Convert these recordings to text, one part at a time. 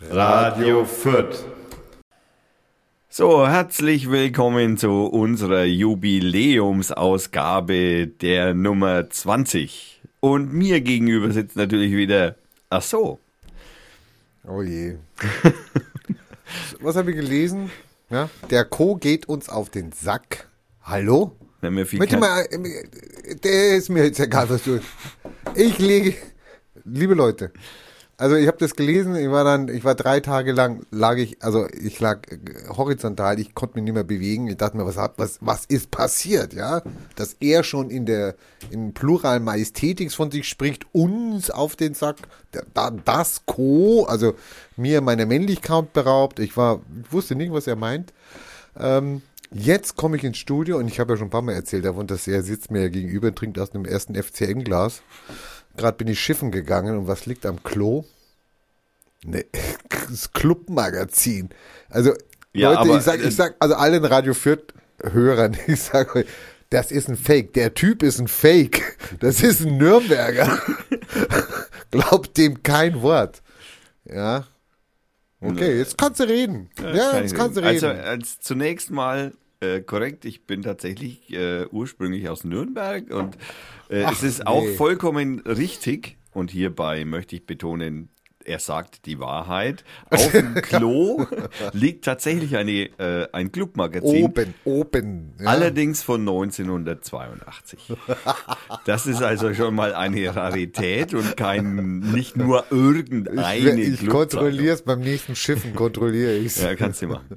Radio Fürth. So, herzlich willkommen zu unserer Jubiläumsausgabe der Nummer 20. Und mir gegenüber sitzt natürlich wieder, ach so. Oh je. Was habe ich gelesen? Ja, der Co. geht uns auf den Sack. Hallo? Viel Möchte kein- mal, äh, der ist mir jetzt egal, was du. Ich lege, liebe Leute, also ich habe das gelesen, ich war dann, ich war drei Tage lang, lag ich, also ich lag äh, horizontal, ich konnte mich nicht mehr bewegen. Ich dachte mir, was, was, was ist passiert, ja? Dass er schon in der, in Plural Majestätiks von sich spricht, uns auf den Sack, das Co., also mir meiner Männlichkeit beraubt. Ich war, ich wusste nicht, was er meint. Ähm, jetzt komme ich ins Studio und ich habe ja schon ein paar Mal erzählt davon, dass er sitzt mir gegenüber und trinkt aus einem ersten FCN-Glas. Gerade bin ich schiffen gegangen und was liegt am Klo? Ne, das Clubmagazin. Also, Ja, Leute, aber, ich sag, äh, ich sag, also allen Radio Fürth Hörern, ich sag euch, das ist ein Fake. Der Typ ist ein Fake. Das ist ein Nürnberger. Glaubt dem kein Wort. Ja. Okay, jetzt kannst du reden. Ja, Kann jetzt kannst du reden. Also als zunächst mal äh, korrekt, ich bin tatsächlich äh, ursprünglich aus Nürnberg und äh, Ach, es ist auch nee. vollkommen richtig und hierbei möchte ich betonen, er sagt die Wahrheit. Auf dem Klo liegt tatsächlich eine, äh, ein Clubmagazin. Oben, oben. Ja. Allerdings von 1982. Das ist also schon mal eine Rarität und kein, nicht nur irgendeine ich ich kontrolliere es beim nächsten Schiffen, kontrolliere ich es. Ja, kannst du machen.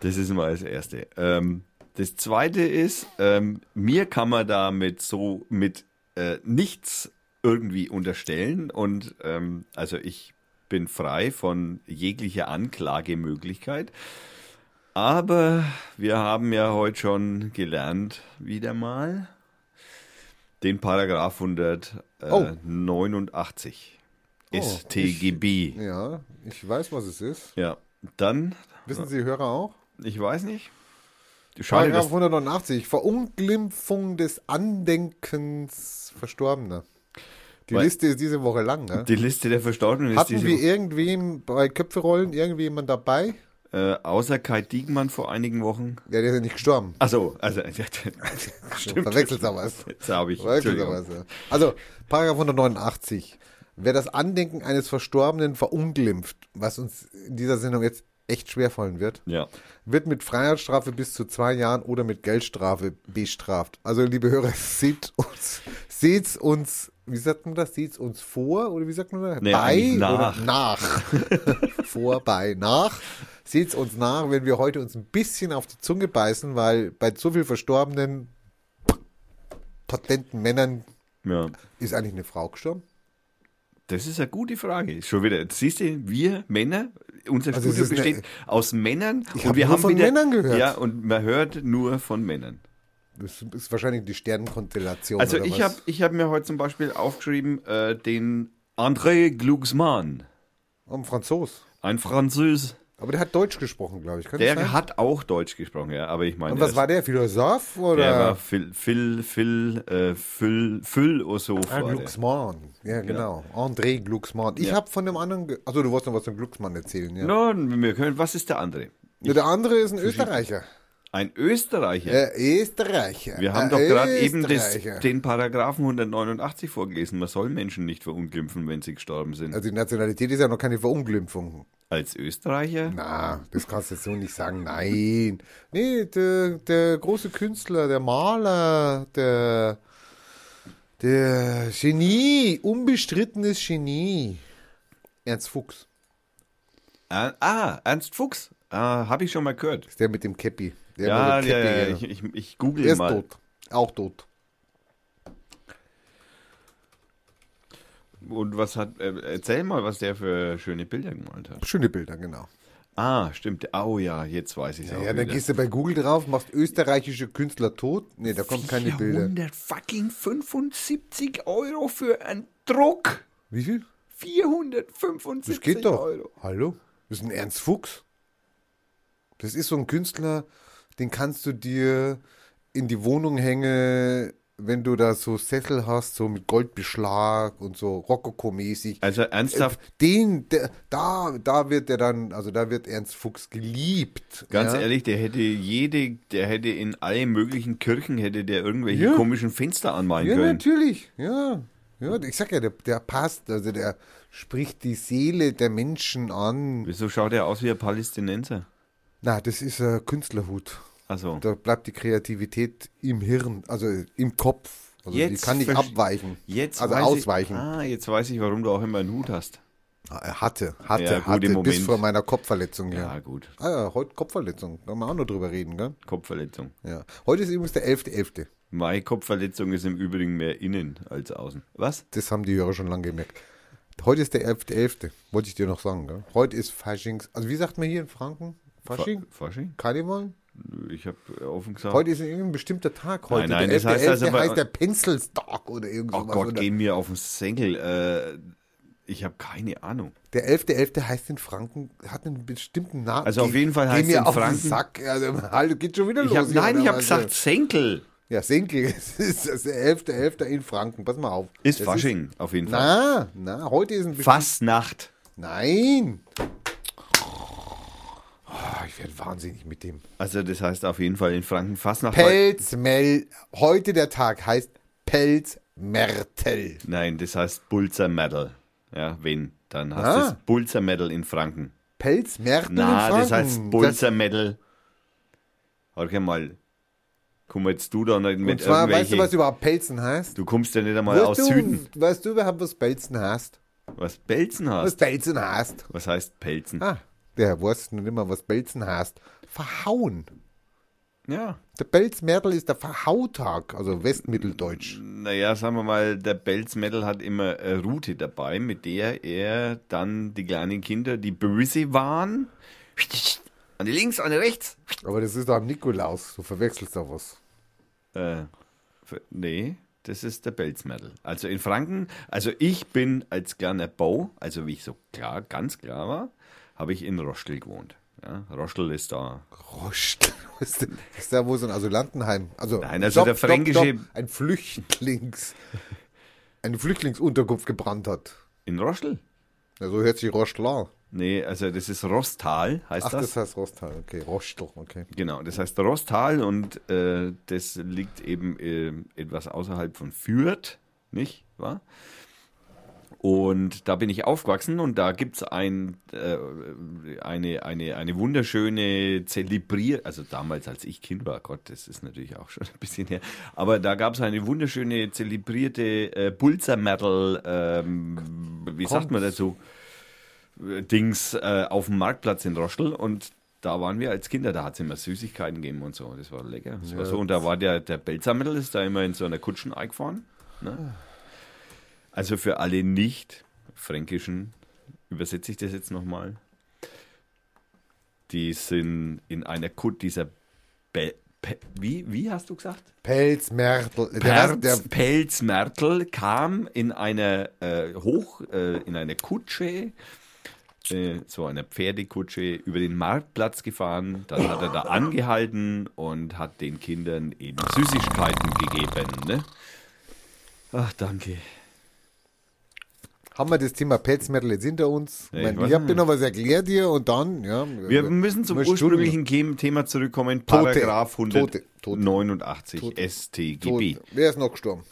Das ist mal das Erste. Ähm, das Zweite ist, ähm, mir kann man damit so mit äh, nichts irgendwie unterstellen und ähm, also ich bin frei von jeglicher Anklagemöglichkeit. Aber wir haben ja heute schon gelernt, wieder mal, den Paragraph Oh. 189 Oh, StGB. Ja, ich weiß, was es ist. Ja, dann, Wissen Sie Hörer auch? ich weiß nicht. Schade, Paragraph dass, 189, Verunglimpfung des Andenkens Verstorbener. Die Weil- Liste ist diese Woche lang, ne? die Liste der Verstorbenen ist Hatten diese, wir irgendwem bei Köpferollen irgendjemand dabei? äh, außer Kai Diekmann vor einigen Wochen. Ja, der ist ja nicht gestorben. Also, also Stimmt, verwechselt aber was. Jetzt habe ich. Verwechselt aber Entschuldigung. was. ja. Also, Paragraph 189. Wer das Andenken eines Verstorbenen verunglimpft, was uns in dieser Sendung jetzt echt schwerfallen wird, Ja. wird mit Freiheitsstrafe bis zu zwei Jahren oder mit Geldstrafe bestraft. Also, liebe Hörer, seht uns, seht's uns, wie sagt man das? Seht's uns vor oder wie sagt man das? Nee, bei eigentlich oder nach. nach? vor, bei, nach. Seht's uns nach, wenn wir heute uns ein bisschen auf die Zunge beißen, weil bei so viel verstorbenen potenten Männern ja. ist eigentlich eine Frau gestorben. Das ist eine gute Frage. Schon wieder. Jetzt siehst du, wir Männer, unser Also es Studio ist eine- besteht aus Männern Ich und hab wir nur haben von wieder, Männern gehört. Ja, und man hört nur von Männern. Das ist wahrscheinlich die Sternenkonstellation. Also ich habe ich hab mir heute zum Beispiel aufgeschrieben, äh, den André Glucksmann, Ein Franzos. ein Französ. Aber der hat Deutsch gesprochen, glaube ich. Kann Der hat auch Deutsch gesprochen, ja, aber ich meine, Und was war der? Philosoph oder? Der war Phil, Phil, Phil, äh, Phil, Philosoph. Ah, war der. Glucksmann. Ja, genau. André Glucksmann. Ich Ja. habe von dem anderen. Also du wolltest noch was zum Glucksmann erzählen, ja. No, wir können, was ist der andere? ja der andere ist ein Österreicher. Ein Österreicher. Äh, Österreicher. wir haben doch gerade eben das, den Paragraphen 189 vorgelesen. Man soll Menschen nicht verunglimpfen, wenn sie gestorben sind. Also die Nationalität ist ja noch keine Verunglimpfung. Als Österreicher? Na, das kannst du jetzt so nicht sagen. Nein. Nee, der, der große Künstler, der Maler, der, der Genie, unbestrittenes Genie. Ernst Fuchs. Ah, ah, Ernst Fuchs. Ah, Habe ich schon mal gehört. Ist der mit dem Käppi. Der Ja, ja, ja, Käppi, ich, ich, ich google Der ist mal. tot. Auch tot. Und was hat, äh, erzähl mal, was der für schöne Bilder gemalt hat. Schöne Bilder, genau. Ah, stimmt. Oh ja, jetzt weiß ich es Ja, auch dann wieder. gehst du bei Google drauf, machst österreichische Künstler tot. Nee, da kommen keine Bilder. 475 Euro für einen Druck. Wie viel? 475 Das geht doch. Euro. Hallo? Das ist ein Ernst Fuchs. Das ist so ein Künstler, den kannst du dir in die Wohnung hängen, wenn du da so Sessel hast, so mit Goldbeschlag und so Rokoko-mäßig. Also ernsthaft, Den, der, da, da wird er dann, also da wird Ernst Fuchs geliebt. ganz ja? ehrlich, der hätte jede, der hätte in allen möglichen Kirchen hätte der irgendwelche Ja. komischen Fenster anmalen Ja, können. natürlich, ja. Ja, ich sag ja, der, der passt, also der spricht die Seele der Menschen an. Wieso schaut er aus wie ein Palästinenser? Na, das ist ein Künstlerhut. Also, Da bleibt die Kreativität im Hirn, also im Kopf. Also die Jetzt kann nicht abweichen. jetzt also weiß ausweichen. Ich, ah, jetzt weiß ich, warum du auch immer einen Hut hast. Ah, Er hatte, hatte, Ja, gut, hatte bis vor meiner Kopfverletzung. Ja, Ja. gut. Ah ja, heute Kopfverletzung. Da wir auch noch drüber reden, gell? Kopfverletzung. Ja. Heute ist übrigens der 11.11. Meine Kopfverletzung ist im Übrigen mehr innen als außen. Was? Das haben die Hörer schon lange gemerkt. Heute ist der 11.11. Wollte ich dir noch sagen, gell? Heute ist Faschings. Also wie sagt man hier in Franken? Fasching? Fa- Fasching? Karneval? Ich habe offen gesagt. Heute ist irgendein bestimmter Tag. Heute. Nein, nein, der das heißt 11.11. also heißt der Pencilstag oder irgend oh. Gott, geh mir auf den Senkel. Äh, ich habe keine Ahnung. Der 11.11. heißt in Franken, hat einen bestimmten Namen. Also auf jeden Fall heißt mir in auf den Franken- Sack. Also, hallo, geht schon wieder Ich los. hab, nein, ich habe gesagt Senkel. Ja, Senkel. Es ist das der 11.11. in Franken. Pass mal auf. Ist Das Fasching, auf jeden Fall. Na, na, heute ist ein Fastnacht. Nein. Oh, ich werde wahnsinnig mit dem. Also das heißt auf jeden Fall in Franken Fastnacht. Pelzmel. Heute der Tag heißt Pelzmertel. Nein, das heißt Bulzer Medal. Ja, wenn, dann heißt Ah. es Bulzer Medal in Franken. Pelzmertel Na, in Franken. das heißt Bulzer Medal. Warte mal. Komm jetzt du da nicht Und mit zwar, weißt du, was überhaupt Pelzen heißt? du kommst ja nicht einmal aus weißt du, Süden. Weißt du überhaupt, was Pelzen heißt? Was Pelzen Was hast? Pelzen heißt? Was heißt Pelzen? Ah, der weiß nicht immer, was Pelzen heißt. Verhauen. Ja. Der Pelzmertel ist der Verhautag, also Westmitteldeutsch. Naja, sagen wir mal, der Belz Metal hat immer eine Route dabei, mit der er dann die kleinen Kinder, die böse waren, an die links, an die rechts. Aber das ist doch am Nikolaus. Du verwechselst da was. Äh, nee, das ist der Belz Metal. Also in Franken, also ich bin als kleiner Bau, also wie ich so klar, ganz klar war, habe ich in Roschel gewohnt. Ja, Roschel ist da. Was ist, ist da wo so ein Asylantenheim? Also, Nein, also der fränkische- ein Flüchtlings, eine Flüchtlingsunterkunft gebrannt hat. In Roschel? Ja, so hört sich Rostel an. Nee, also das ist Rostal, heißt Ach, das. das heißt Rostal, okay. Rostel, okay. Genau, das heißt Rostal und äh, das liegt eben äh, etwas außerhalb von Fürth, nicht wahr? Und da bin ich aufgewachsen und da gibt es ein, äh, eine, eine, eine wunderschöne Zelebrier, also damals als ich Kind war, Gott, das ist natürlich auch schon ein bisschen her, aber da gab es eine wunderschöne zelebrierte äh, Bulzer Metal, ähm, wie sagt man dazu? Dings äh, auf dem Marktplatz in Roschel und da waren wir als Kinder, da hat es immer Süßigkeiten gegeben und so. Das war lecker. Das war so. Und da war der, der Belzermittel, ist da immer in so einer Kutschen eingefahren. Ne? Also für alle nicht-fränkischen, übersetze ich das jetzt nochmal, die sind in einer Kut, dieser Be Pe wie, wie hast du gesagt? Pelzmertel. Der, Perz, der, Pelzmertel kam in einer äh, hoch äh, in einer Kutsche, äh, so einer Pferdekutsche über den Marktplatz gefahren. Dann hat er da angehalten und hat den Kindern eben Süßigkeiten gegeben. Ne? Ach, danke. Haben wir das Thema Pelzmertel jetzt hinter uns? Ich ich mein, weiß ich habe dir noch was erklärt hier und dann, ja. Wir müssen zum ursprünglichen Kem- Thema zurückkommen. Tote. Paragraph Tote. Tote. 189 Tote. StGB. Tot. Wer ist noch gestorben?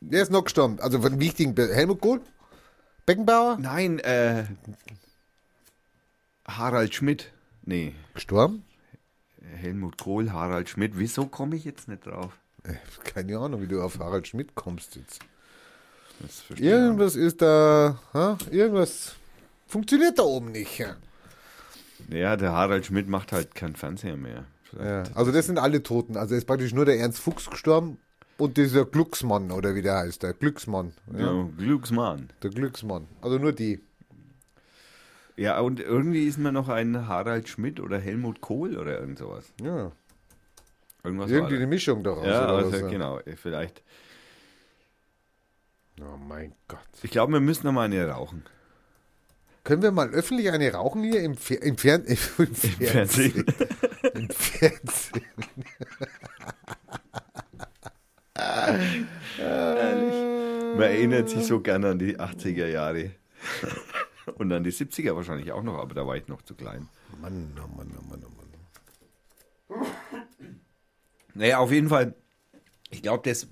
Wer ist noch gestorben? Also von wichtigen, Helmut Kohl? Beckenbauer? Nein, äh, Harald Schmidt. Nee, Gestorben? Helmut Kohl, Harald Schmidt. Wieso komme ich jetzt nicht drauf? Äh, Keine Ahnung, wie du auf Harald Schmidt kommst jetzt. Verstehe ich Irgendwas ist da, ha? irgendwas funktioniert da oben nicht. Ja. der Harald Schmidt macht halt keinen Fernseher mehr. Ja, also das sind alle Toten. Also ist praktisch nur der Ernst Fuchs gestorben und dieser Glücksmann oder wie der heißt, der Glücksmann. Ja, Ja, Glücksmann. Der Glücksmann. Also nur die. Ja, und irgendwie ist mir noch ein Harald Schmidt oder Helmut Kohl oder irgend sowas. Ja. Irgendwas Irgendwie eine Mischung daraus. da. Ja, also, ja. genau, vielleicht. Oh mein Gott. Ich glaube, wir müssen noch mal eine rauchen. Können wir mal öffentlich eine rauchen hier im, Fer im, Fern im Fernsehen? Fernsehen. Im Fernsehen. Man erinnert sich so gerne an die 80er Jahre. Und an die 70er wahrscheinlich auch noch, aber da war ich noch zu klein. Mann, oh Mann, oh Mann, oh Mann. Naja, auf jeden Fall, ich glaube, das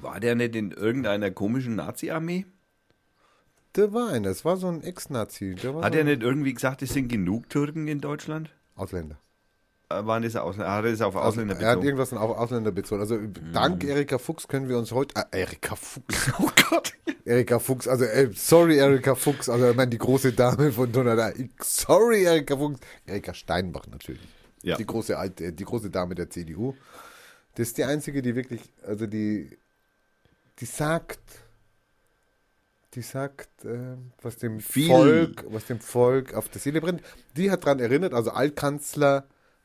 war der nicht in irgendeiner komischen Nazi-Armee? Der war einer, das war so ein Ex-Nazi. Hat er nicht irgendwie gesagt, es sind genug Türken in Deutschland? Ausländer. Äh, Waren das Ausländer? Hat er das auf Ausländer er hat bezogen? irgendwas auf Ausländer bezogen. Also dank Erika Fuchs können wir uns heute. Äh, Erika Fuchs. Oh Gott. Erika Fuchs, also äh, sorry Erika Fuchs, also ich meine die große Dame von Donada. Sorry Erika Fuchs. Erika Steinbach natürlich. Ja. Die große alte, die große Dame der CDU. Das ist die einzige, die wirklich, also die, die sagt, die sagt, äh, was dem Viel. Volk, was dem Volk auf der Seele brennt. Die hat daran erinnert, also Altkanzler,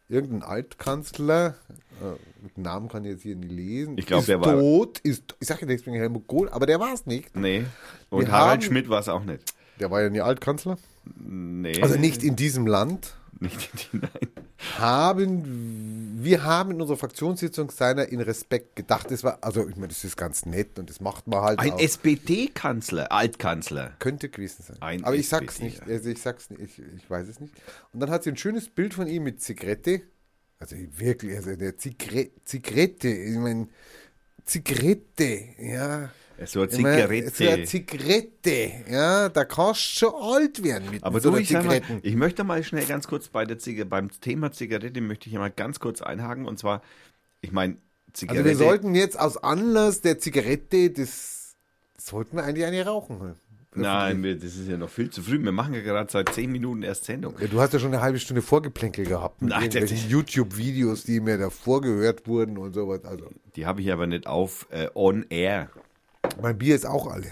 irgendein Altkanzler, äh, mit Namen kann ich jetzt hier nicht lesen. Ich glaub, ist der war- tot, ist, ich sage jetzt wegen Helmut Kohl, aber der war es nicht. Nee. Und Wir Harald haben- Schmidt war es auch nicht. Der war ja nie Altkanzler. Nee. Also nicht in diesem Land. Nicht in die, nein. Haben, wir haben in unserer Fraktionssitzung seiner in Respekt gedacht. Das war, also ich meine, das ist ganz nett und das macht man halt Ein. SPD-Kanzler, Altkanzler. Könnte gewesen sein. Ein Aber ich sag's SPD, nicht. Also ich sag's nicht. Ich, ich weiß es nicht. Und dann hat sie ein schönes Bild von ihm mit Zigarette. Also wirklich, also der Zigre Zigarette. Ich meine, Zigarette, ja. So eine Zigarette. So eine Zigarette, ja. Da kannst du schon alt werden mit Aber so du, ich, mal, ich möchte mal schnell ganz kurz bei der Ziga beim Thema Zigarette möchte ich mal ganz kurz einhaken und zwar, ich meine, Zigarette. Also wir sollten jetzt aus Anlass der Zigarette, das sollten wir eigentlich eine rauchen. Nein, wir, das ist ja noch viel zu früh. Wir machen ja gerade seit zehn Minuten erst Sendung. Ja, du hast ja schon eine halbe Stunde Vorgeplänkel gehabt mit Nein, irgendwelchen YouTube-Videos, die mir davor gehört wurden und sowas. Also Die habe ich aber nicht auf äh, on air. Mein Bier ist auch alle.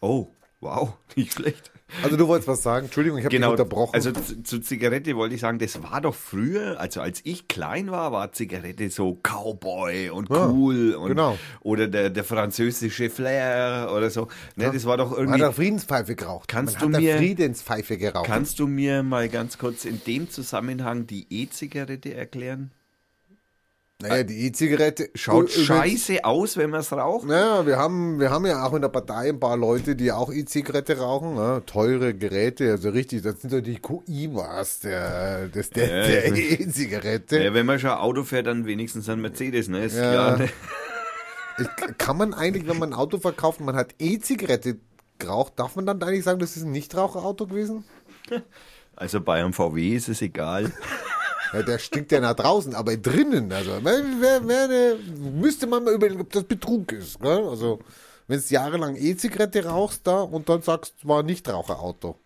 Oh, wow, nicht schlecht. Also du wolltest was sagen? Entschuldigung, ich habe Genau, dich unterbrochen. also zu, zu Zigarette wollte ich sagen, das war doch früher, also als ich klein war, war Zigarette so Cowboy und Ja, cool und genau. oder der, der französische Flair oder so. Ne, das war doch man irgendwie. hat da Friedenspfeife geraucht. Kannst man du hat mir- Friedenspfeife geraucht. Kannst du mir mal ganz kurz in dem Zusammenhang die E-Zigarette erklären? Naja, die E-Zigarette Schaut scheiße aus, wenn man es raucht. Naja, wir haben, wir haben ja auch in der Partei ein paar Leute, die auch E-Zigarette rauchen. Ne? Teure Geräte, also richtig, das sind so die QI-Maß der, des- der, Ja, der E-Zigarette. Ja, wenn man schon Auto fährt, dann wenigstens ein Mercedes, ne? Ist Ja. klar, ne? Kann man eigentlich, wenn man ein Auto verkauft man hat E-Zigarette geraucht, darf man dann eigentlich sagen, das ist ein Nichtraucherauto gewesen? Also bei einem VW ist es egal. Ja, der stinkt ja nach draußen, aber drinnen, also wer, wer, wer, müsste man mal überlegen, ob das Betrug ist. Gell? Also, wenn du jahrelang E-Zigarette rauchst da und dann sagst, war ein Nichtraucherauto.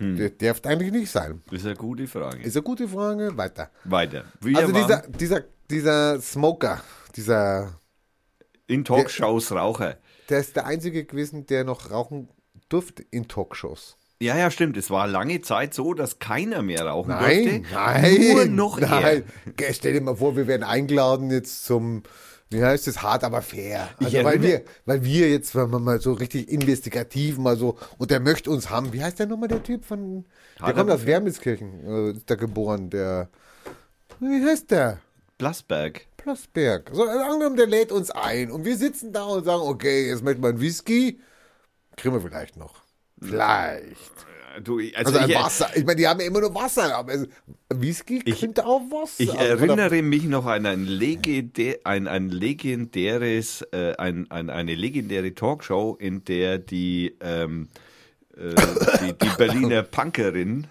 Der darf eigentlich nicht sein. Das ist eine gute Frage. Ist eine gute Frage. Weiter. Weiter. Wir also dieser, dieser, dieser Smoker, dieser, in Talkshows Raucher. der ist der einzige gewesen, der noch rauchen durfte in Talkshows. Ja, ja, stimmt. Es war lange Zeit so, dass keiner mehr rauchen Nein, durfte. nein, Nur noch nein. er. Stell dir mal vor, wir werden eingeladen jetzt zum, wie heißt es, hart aber fair. Also weil wir, weil wir jetzt, wenn man mal so richtig investigativ mal so, und der möchte uns haben, wie heißt der nochmal der Typ von, der kommt aus Wermelskirchen, äh, ist der geboren, der, wie heißt der? Blasberg. Plasberg. So, also angenommen, der lädt uns ein und wir sitzen da und sagen, okay, jetzt wir einen Whisky, kriegen wir vielleicht noch. Vielleicht. Du, also, Also ein ich, Wasser. Ich meine, die haben ja immer nur Wasser, aber es- Whisky könnte auch Wasser. ich Also erinnere mich noch an ein, legendä ein, ein legendäres, äh, ein, ein, eine legendäre Talkshow, in der die, ähm, äh, die, die Berliner Punkerin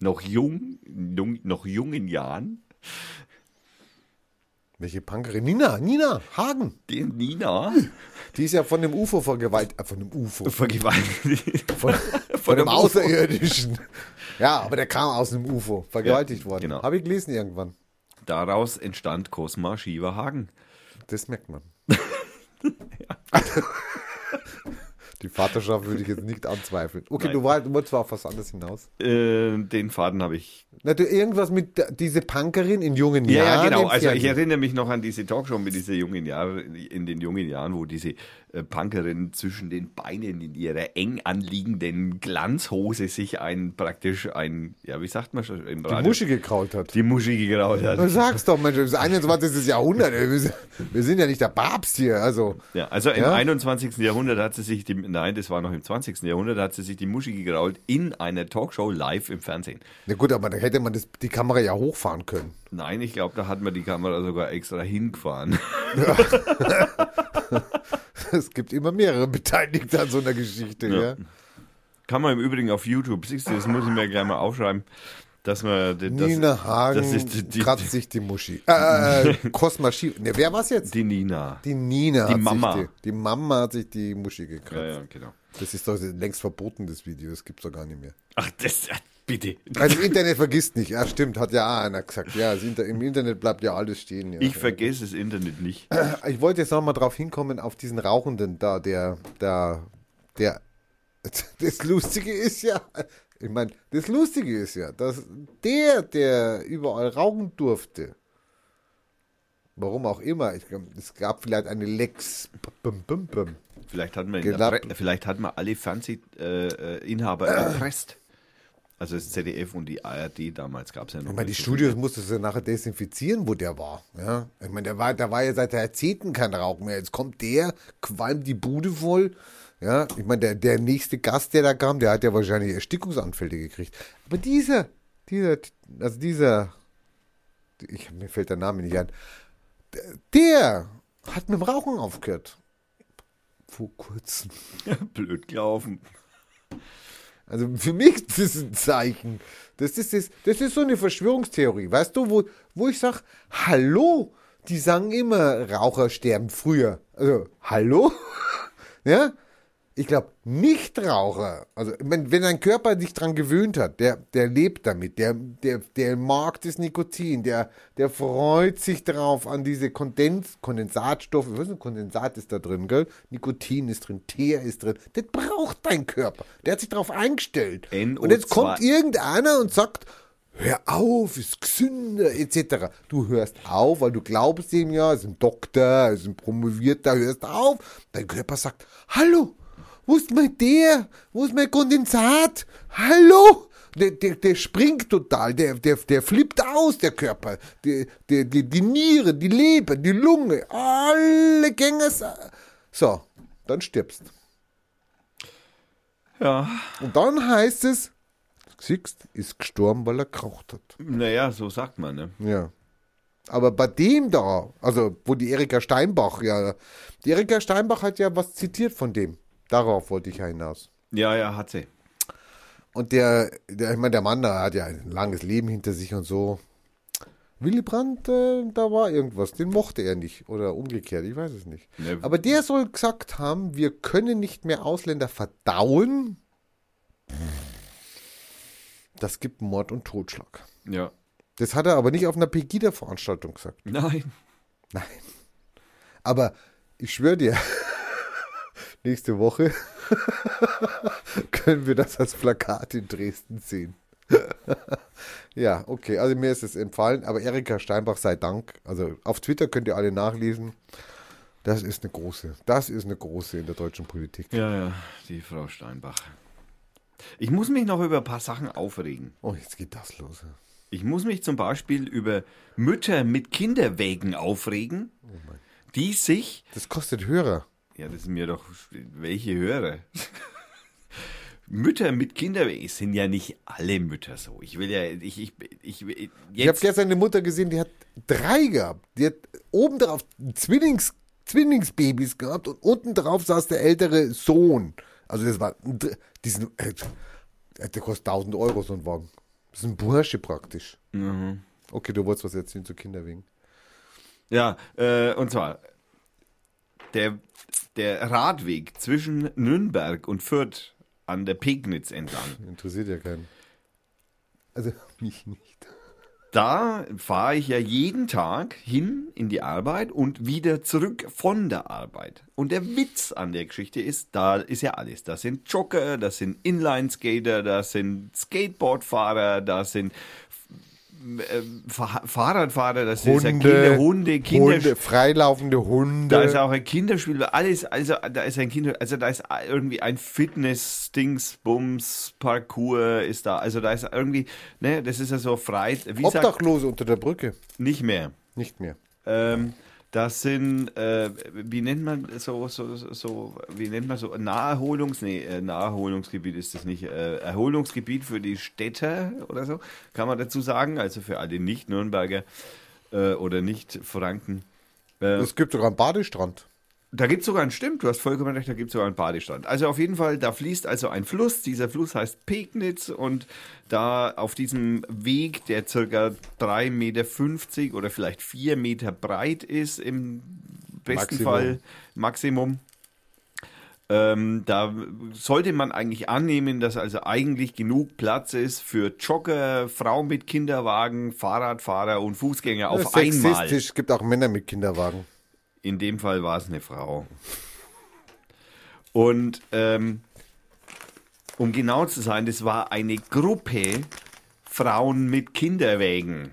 noch jung, jung, noch jungen Jahren, Welche Punkerin? Nina, Nina, Hagen. die Nina Die ist ja von dem UFO vergewaltigt, äh, von dem UFO, vergewaltigt. von, von dem dem. Außerirdischen. Ja, aber der kam aus dem UFO, vergewaltigt Ja, worden. genau. Habe ich gelesen irgendwann. Daraus entstand Cosma Shiva Hagen. Das merkt man. Die Vaterschaft würde ich jetzt nicht anzweifeln. Okay, Nein. du, war, du wolltest zwar auf was anderes hinaus. Äh, den Faden habe ich Na, du, irgendwas mit der- diese Punkerin in jungen Ja, Jahren. ja, genau. Also ich erinnere mich noch an diese Talkshow mit dieser jungen Jahren, in den jungen Jahren, wo diese äh, Punkerin zwischen den Beinen in ihrer eng anliegenden Glanzhose sich ein praktisch ein, ja, wie sagt man schon im die Radio? Muschi gekraut hat. die Muschi gegraut Du hat. sagst doch, Mensch, das ist 21. Jahrhundert. Wir sind- ja nicht der Papst hier. Also, Ja, also im Ja? 21. Jahrhundert hat sie sich, die, nein, das war noch im 20. Jahrhundert, hat sie sich die Muschi gegrault in einer Talkshow live im Fernsehen. na gut, aber da hätte man das, die Kamera ja hochfahren können. Nein, ich glaube, da hat man die Kamera sogar extra hingefahren. Es gibt immer mehrere Beteiligte an so einer Geschichte. Ja. Ja. Kann man im Übrigen auf YouTube, siehst du, das muss ich mir gleich mal aufschreiben, dass man das, Nina Hagen das ist die, die, kratzt sich die Muschi. Äh, äh, Cosma Schief. Ne, wer war's jetzt? die Nina. Die Nina. Die Mama. Die, die Mama hat sich die Muschi gekratzt. Ja, ja, genau. Das ist doch längst verboten, das Video. Das gibt's doch gar nicht mehr. Ach, das, ja, bitte. Also Internet vergisst nicht. Ja, stimmt, hat ja auch einer gesagt. Ja, Inter im Internet bleibt ja alles stehen. Ja. Ich vergesse das Internet nicht. Ich wollte jetzt nochmal drauf hinkommen, auf diesen Rauchenden da, der, der, der, das Lustige ist ja, ich meine, das Lustige ist ja, dass der, der überall rauchen durfte, warum auch immer, ich, es gab vielleicht eine Lex, bum, bum, bum. Vielleicht hat man, vielleicht hat man alle Fernsehinhaber erpresst. Also das ZDF und die ARD damals gab es ja noch. Ich meine, die so Studios musstest du nachher desinfizieren, wo der war. Ja? Ich meine, der war, da war ja seit Jahrzehnten kein Rauch mehr. Jetzt kommt der, qualmt die Bude voll. Ja, ich meine, der, der nächste Gast, der da kam, der hat ja wahrscheinlich Erstickungsanfälle gekriegt. Aber dieser, dieser, also dieser, ich, mir fällt der Name nicht ein, der, hat mit dem Rauchen aufgehört. Vor kurzem. viel. Blöd gelaufen. Also für mich ist das ein Zeichen. Das ist, das, das ist so eine Verschwörungstheorie. Weißt du, wo, wo ich sage, hallo, die sagen immer, Raucher sterben früher. Also, hallo? ja? Ich glaube, Nichtraucher, also wenn, wenn dein Körper sich dran gewöhnt hat, der, der lebt damit, der, der, der mag das Nikotin, der, der freut sich drauf an diese Kondens, Kondensatstoffe, was ist ein Kondensat ist da drin, gell? Nikotin ist drin, Teer ist drin, das braucht dein Körper, der hat sich darauf eingestellt. NO2. Und jetzt kommt irgendeiner und sagt, hör auf, ist gesünder, etc. Du hörst auf, weil du glaubst ihm ja, ist ein Doktor, ist ein Promovierter, hörst auf. Dein Körper sagt, hallo, wo ist mein der? Wo ist mein Kondensat? Hallo? Der, der, der springt total, der, der, der flippt aus, der Körper. Der, der, die, die Niere, die Leber, die Lunge, alle Gänge. So, dann stirbst. Ja. Und dann heißt es, Sixt ist gestorben, weil er geraucht hat. Naja, so sagt man, ne? Ja. Aber bei dem da, also wo die Erika Steinbach, ja, die Erika Steinbach hat ja was zitiert von dem. Darauf wollte ich ja hinaus. Ja, ja, hat sie. Und der, der ich meine, der Mann da hat ja ein langes Leben hinter sich und so. Willy Brandt, äh, da war irgendwas, den mochte er nicht. Oder umgekehrt, ich weiß es nicht. Ne, Aber der soll gesagt haben, wir können nicht mehr Ausländer verdauen. Das gibt Mord und Totschlag. Ja. Das hat er aber nicht auf einer Pegida-Veranstaltung gesagt. Nein. Nein. Aber ich schwöre dir, nächste Woche können wir das als Plakat in Dresden sehen. ja, okay, also mir ist es empfallen, aber Erika Steinbach sei Dank. Also auf Twitter könnt ihr alle nachlesen. Das ist eine große, das ist eine große in der deutschen Politik. Ja, ja, die Frau Steinbach. Ich muss mich noch über ein paar Sachen aufregen. Oh, jetzt geht das los. Ich muss mich zum Beispiel über Mütter mit Kinderwägen aufregen, die sich, Das kostet Hörer. Ja, das sind mir doch, welche Hörer? Mütter mit Kinderwägen, es sind ja nicht alle Mütter so. Ich will ja, ich, ich, ich, Ich habe jetzt, gestern eine Mutter gesehen, die hat drei gehabt. Die hat oben drauf Zwillings, Zwillingsbabys gehabt und unten drauf saß der ältere Sohn. Also das war, diesen, äh, der kostet 1000 Euro so ein Wagen. Das ist ein Bursche praktisch. Mhm. Okay, du wolltest was erzählen zu Kinderwegen. ja, äh, und zwar, der, der Radweg zwischen Nürnberg und Fürth an der Pegnitz entlang. Interessiert ja keinen. Also mich nicht. Da fahre ich ja jeden Tag hin in die Arbeit und wieder zurück von der Arbeit. Und der Witz an der Geschichte ist, da ist ja alles. Da sind Jogger, da sind Inline-Skater, da sind Skateboardfahrer, da sind Fahrradfahrer, das ist ja Hunde, Kinder, Hunde, Kinder, Hunde, freilaufende Hunde. da ist auch ein Kinderspiel, alles, also da ist ein Kinder, also da ist irgendwie ein Fitness, Dings, Bums, Parkour ist da, also da ist irgendwie, ne, das ist ja so frei, wie sagt, Obdachlose unter der Brücke. nicht mehr. Nicht mehr. Ähm, das sind, äh, wie nennt man so, so, so, wie nennt man so, Naherholungs, nee, äh, Naherholungsgebiet ist das nicht, äh, Erholungsgebiet für die Städter oder so, kann man dazu sagen, also für alle Nicht-Nürnberger äh, oder Nicht-Franken. Äh, Es gibt sogar einen Badestrand. Da gibt es sogar einen, stimmt, du hast vollkommen recht, da gibt es sogar einen Badestrand. Also auf jeden Fall, da fließt also ein Fluss, dieser Fluss heißt Pegnitz und da auf diesem Weg, der circa 3,50 Meter oder vielleicht 4 Meter breit ist, im besten Maximum. Fall Maximum, ähm, da sollte man eigentlich annehmen, dass also eigentlich genug Platz ist für Jogger, Frauen mit Kinderwagen, Fahrradfahrer und Fußgänger auf einmal. Sexistisch, gibt auch Männer mit Kinderwagen. In dem Fall war es eine Frau. Und ähm, um genau zu sein, das war eine Gruppe Frauen mit Kinderwägen,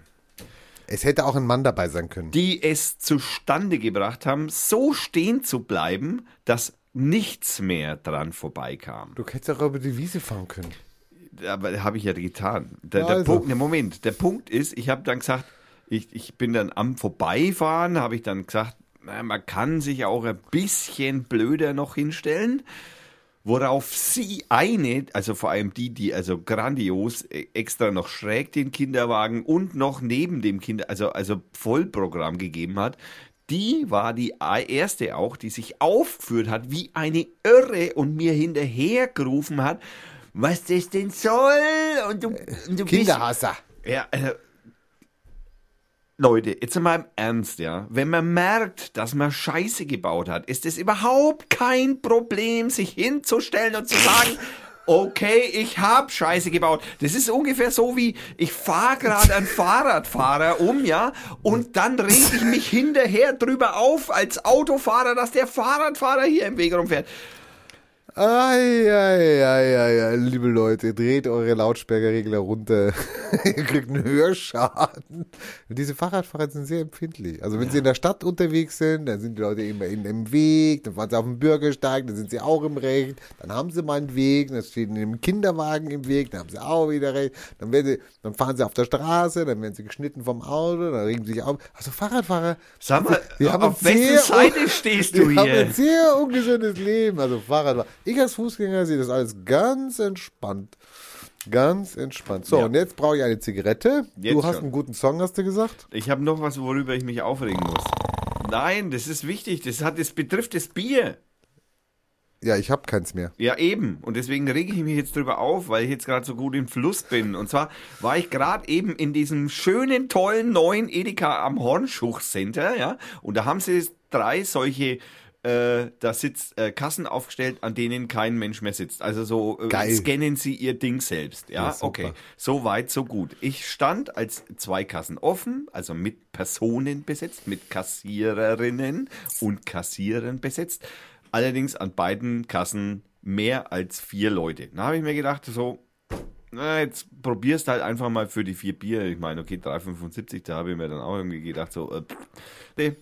Es hätte auch ein Mann dabei sein können. die es zustande gebracht haben, so stehen zu bleiben, dass nichts mehr dran vorbeikam. Du hättest auch über die Wiese fahren können. Aber habe ich ja getan. Der, der Also. Punkt, ne, Moment, der Punkt ist, ich habe dann gesagt, ich, ich bin dann am Vorbeifahren, habe ich dann gesagt, man kann sich auch ein bisschen blöder noch hinstellen. Worauf sie eine, also vor allem die, die also grandios äh, extra noch schräg den Kinderwagen und noch neben dem Kinder, also, also Vollprogramm gegeben hat, die war die erste auch, die sich aufgeführt hat wie eine Irre und mir hinterher gerufen hat, was das denn soll und du, und du bist, Kinderhasser. ja, äh, Leute, jetzt mal im Ernst, ja. Wenn man merkt, dass man Scheiße gebaut hat, ist es überhaupt kein Problem, sich hinzustellen und zu sagen, okay, ich hab Scheiße gebaut. Das ist ungefähr so wie, ich fahre gerade einen Fahrradfahrer um, ja, und dann reg ich mich hinterher drüber auf als Autofahrer, dass der Fahrradfahrer hier im Weg rumfährt. Ai, ai, ai, ai, ai, liebe Leute, dreht eure Lautsprecherregler runter. Ihr kriegt einen Hörschaden. Diese Fahrradfahrer sind sehr empfindlich. Also wenn sie in der Stadt unterwegs sind, dann sind die Leute immer in im Weg, dann fahren sie auf dem Bürgersteig, dann sind sie auch im Recht, dann haben sie mal einen Weg, dann stehen im Kinderwagen im Weg, dann haben sie auch wieder Recht, dann, werden sie, dann fahren sie auf der Straße, dann werden sie geschnitten vom Auto, dann regen sie sich auf. Also Fahrradfahrer, Sag mal, haben auf wessen Seite stehst du wir haben hier? ein sehr ungesundes Leben. Also Fahrradfahrer. Ich als Fußgänger sehe das alles ganz entspannt. Ganz entspannt. So, Ja. und jetzt brauche ich eine Zigarette. Jetzt du hast schon. einen guten Song, hast du gesagt? Ich habe noch was, worüber ich mich aufregen muss. Nein, das ist wichtig. Das, hat, das betrifft das Bier. Ja, ich habe keins mehr. Ja, eben. Und deswegen rege ich mich jetzt drüber auf, weil ich jetzt gerade so gut im Fluss bin. Und zwar war ich gerade eben in diesem schönen, tollen neuen Edeka am Hornschuch Center, ja. Und da haben sie drei solche, äh, da sitzt äh, Kassen aufgestellt, an denen kein Mensch mehr sitzt. Also so äh, scannen sie ihr Ding selbst. Ja, Ja, okay. So weit, so gut. Ich stand als zwei Kassen offen, also mit Personen besetzt, mit Kassiererinnen und Kassierern besetzt. Allerdings an beiden Kassen mehr als vier Leute. Da habe ich mir gedacht, so, na, jetzt probierst halt einfach mal für die vier Bier. Ich meine, okay, 3,75, da habe ich mir dann auch irgendwie gedacht, so, äh, nee.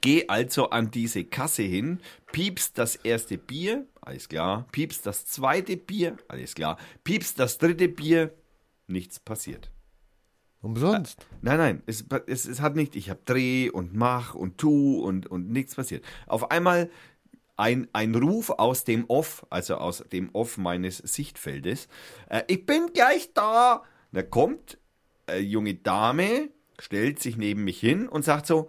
Geh also an diese Kasse hin, piepst das erste Bier, alles klar, piepst das zweite Bier, alles klar, piepst das dritte Bier, nichts passiert. Umsonst. Nein, nein, es, es, es hat nicht, ich habe Dreh und Mach und Tu und, und nichts passiert. Auf einmal ein, ein Ruf aus dem Off, also aus dem Off meines Sichtfeldes. Äh, ich bin gleich da. Da kommt eine junge Dame, stellt sich neben mich hin und sagt so,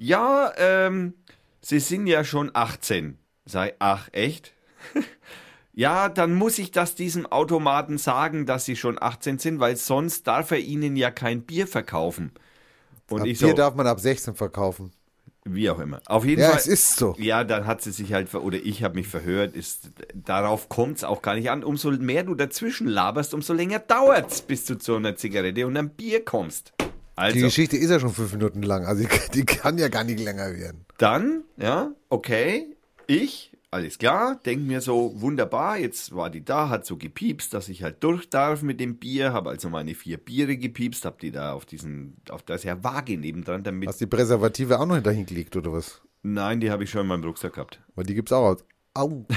ja, ähm, Sie sind ja schon 18. Sei, ach, echt? Ja, dann muss ich das diesem Automaten sagen, dass sie schon 18 sind, weil sonst darf er ihnen ja kein Bier verkaufen. Und Ab ich Bier so, darf man ab 16 verkaufen. wie auch immer. Auf jeden Ja, Fall. es ist so. Ja, dann hat sie sich halt, oder ich habe mich verhört, ist, darauf kommt es auch gar nicht an. Umso mehr du dazwischen laberst, umso länger dauert's, bis du zu einer Zigarette und einem Bier kommst. Die Also, Geschichte ist ja schon fünf Minuten lang. Also die, die kann ja gar nicht länger werden. dann, ja, okay, ich alles klar, denk mir so, wunderbar, jetzt war die da, hat so gepiepst, dass ich halt durch darf mit dem Bier, habe also meine vier Biere gepiepst, hab die da auf diesen, auf das ja Waage nebendran, damit. Hast die Präservative auch noch dahin gelegt oder was? Nein, die habe ich schon in meinem Rucksack gehabt. Weil die gibt's auch aus. Au.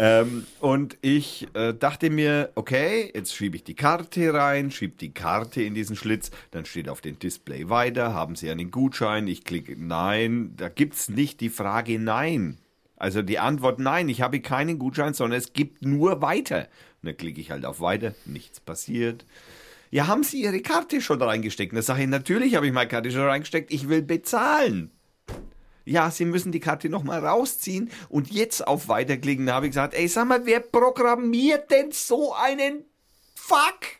Ähm, und ich äh, dachte mir, okay, jetzt schiebe ich die Karte rein, schiebe die Karte in diesen Schlitz, dann steht auf dem Display weiter, haben Sie einen Gutschein? Ich klicke Nein, da gibt's nicht die Frage Nein. Also die Antwort Nein, ich habe keinen Gutschein, sondern es gibt nur weiter. Und dann klicke ich halt auf Weiter, nichts passiert. Ja, haben Sie Ihre Karte schon reingesteckt? Und dann sage ich, natürlich habe ich meine Karte schon reingesteckt, ich will bezahlen ja, Sie müssen die Karte nochmal rausziehen und jetzt auf Weiterklicken. Da habe ich gesagt, ey, sag mal, wer programmiert denn so einen Fuck?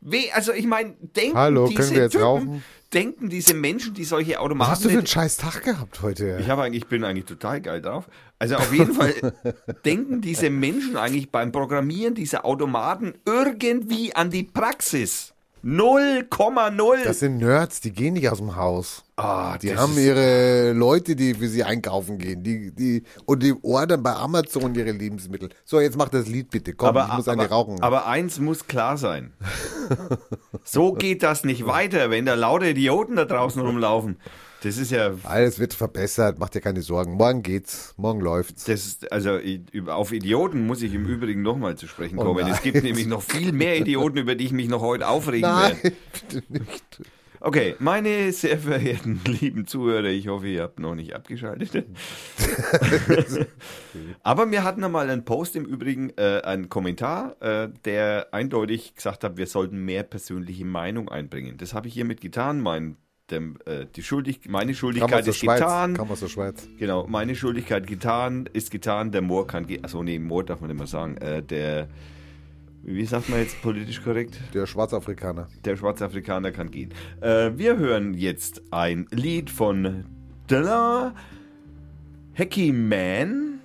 We also ich meine, denken Hallo, diese Typen, rauchen? denken diese Menschen, die solche Was Automaten... hast du für einen scheiß Tag gehabt heute? ich habe eigentlich, bin eigentlich total geil drauf. Also auf jeden Fall denken diese Menschen eigentlich beim Programmieren dieser Automaten irgendwie an die Praxis. 0,0. Das sind Nerds, die gehen nicht aus dem Haus. Ah, Die haben ihre Leute, die für sie einkaufen gehen. Die, die, und die ordern bei Amazon ihre Lebensmittel. So, jetzt mach das Lied bitte. Komm, ich muss eine aber, rauchen. aber eins muss klar sein. so geht das nicht weiter, wenn da lauter Idioten da draußen rumlaufen. Das ist ja, Alles wird verbessert, mach dir keine Sorgen. Morgen geht's, morgen läuft's. das ist, also auf Idioten muss ich im Übrigen nochmal zu sprechen Oh kommen. nein. es gibt nämlich noch viel mehr Idioten, über die ich mich noch heute aufregen Nein, werde. bitte nicht. Okay, meine sehr verehrten lieben Zuhörer, ich hoffe, ihr habt noch nicht abgeschaltet. Aber wir hatten einmal einen Post im Übrigen, äh, einen Kommentar, äh, der eindeutig gesagt hat, wir sollten mehr persönliche Meinung einbringen. Das habe ich hiermit getan. Mein, dem, äh, die Schuldig meine Schuldigkeit ist Schweiz. getan. Kam aus der Schweiz. Genau, meine Schuldigkeit getan, ist getan. Der Moor kann gehen. Achso, nee, Moor darf man nicht mehr sagen. Äh, der, wie sagt man jetzt politisch korrekt? Der Schwarzafrikaner. Der Schwarzafrikaner kann gehen. Äh, wir hören jetzt ein Lied von Della Hacky Man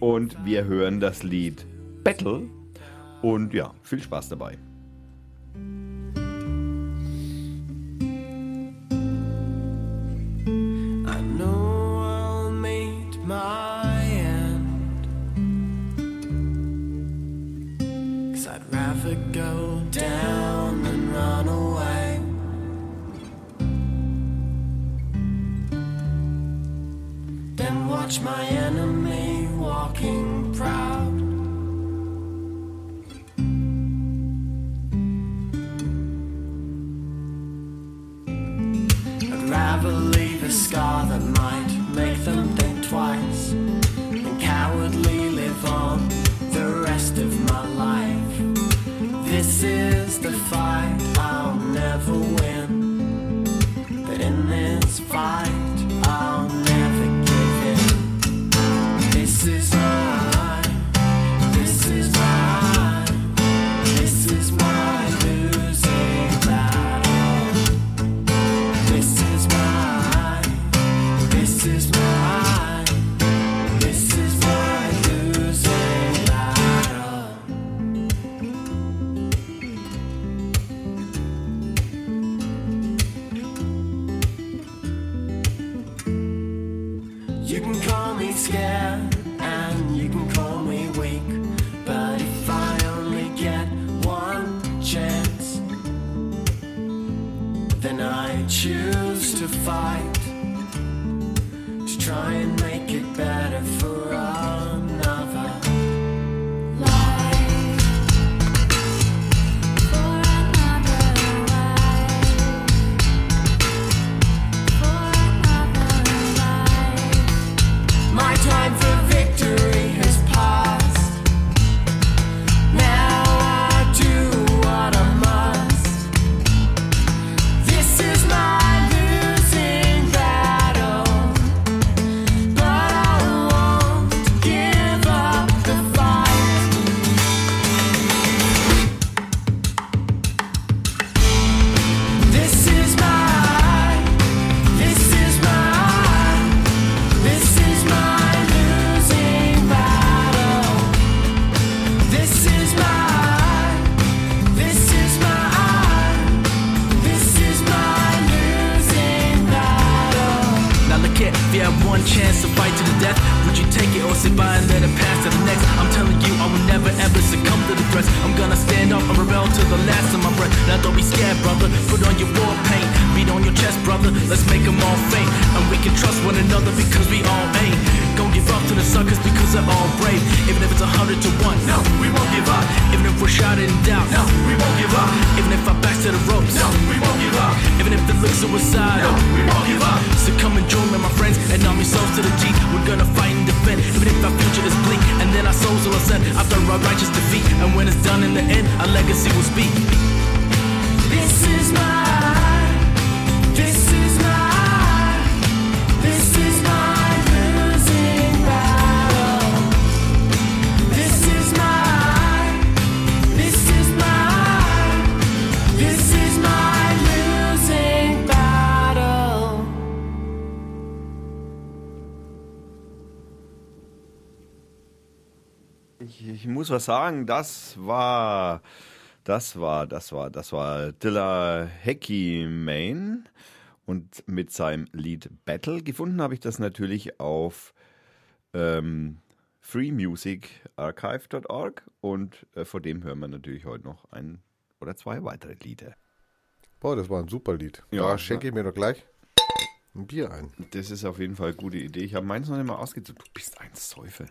und wir hören das Lied Battle und ja, viel Spaß dabei. My end. Cause I'd rather go down than run away. Then watch my enemy walking proud. I'd rather leave a scar that might make them twice than cowardly live on the rest of my life. This is the fight I'll never win, but in this fight was sagen, das war, das war, das war, das war Dilla Hecky Main. Und mit seinem Lied Battle gefunden habe ich das natürlich auf ähm, freemusicarchive.org und äh, vor dem hören wir natürlich heute noch ein oder zwei weitere Lieder. Boah, das war ein super Lied. Ja, da schenke ich mir doch gleich ein Bier ein. Das ist auf jeden Fall eine gute Idee. Ich habe meins noch nicht mal ausgezogen. Du bist ein Säufer.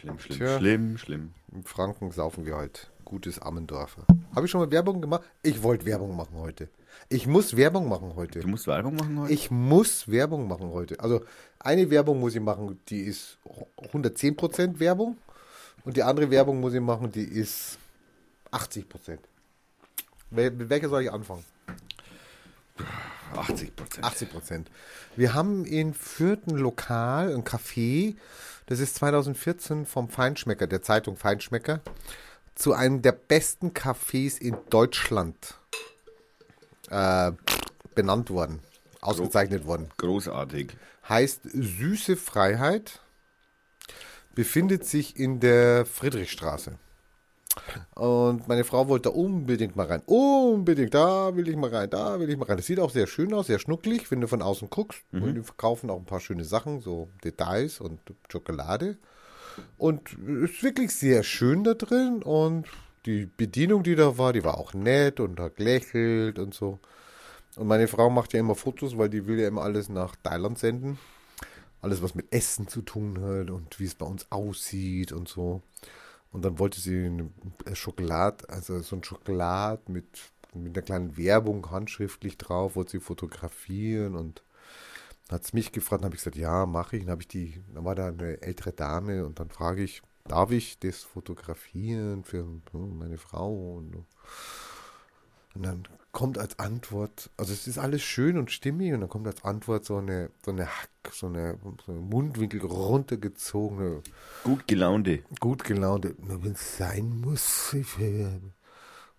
Schlimm, schlimm, Tja. schlimm, schlimm. In Franken saufen wir halt. Gutes Ammendorfer. Habe ich schon mal Werbung gemacht? Ich wollte Werbung machen heute. Ich muss Werbung machen heute. Du musst Werbung machen heute? Ich muss Werbung machen heute. Also eine Werbung muss ich machen, die ist 110% Werbung. Und die andere Werbung muss ich machen, die ist 80%. Wel- Mit welcher soll ich anfangen? 80 Prozent. 80 Prozent. Wir haben in Fürth ein Lokal, ein Café, das ist 2014 vom Feinschmecker, der Zeitung Feinschmecker, zu einem der besten Cafés in Deutschland äh, benannt worden, ausgezeichnet worden. Großartig. Heißt Süße Freiheit, befindet sich in der Friedrichstraße. Und meine Frau wollte da unbedingt mal rein. Unbedingt, da will ich mal rein, da will ich mal rein. Das sieht auch sehr schön aus, sehr schnucklig, wenn du von außen guckst. Und die verkaufen auch ein paar schöne Sachen, so Details und Schokolade. Und es ist wirklich sehr schön da drin. Und die Bedienung, die da war, die war auch nett und hat gelächelt und so. Und meine Frau macht ja immer Fotos, weil die will ja immer alles nach Thailand senden. Alles, was mit Essen zu tun hat und wie es bei uns aussieht und so. Und dann wollte sie eine Schokolade, also so ein Schokolad mit, mit einer kleinen Werbung handschriftlich drauf, wollte sie fotografieren und hat es mich gefragt, dann habe ich gesagt, ja, mache ich. Dann habe ich die, dann war da eine ältere Dame und dann frage ich, darf ich das fotografieren für meine Frau? Und, und dann kommt als Antwort, also es ist alles schön und stimmig und dann kommt als Antwort so eine, so eine Hack, so eine, so eine Mundwinkel runtergezogene, Gut gelaunte. gut gelaunte, nur wenn es sein muss. Ich, äh,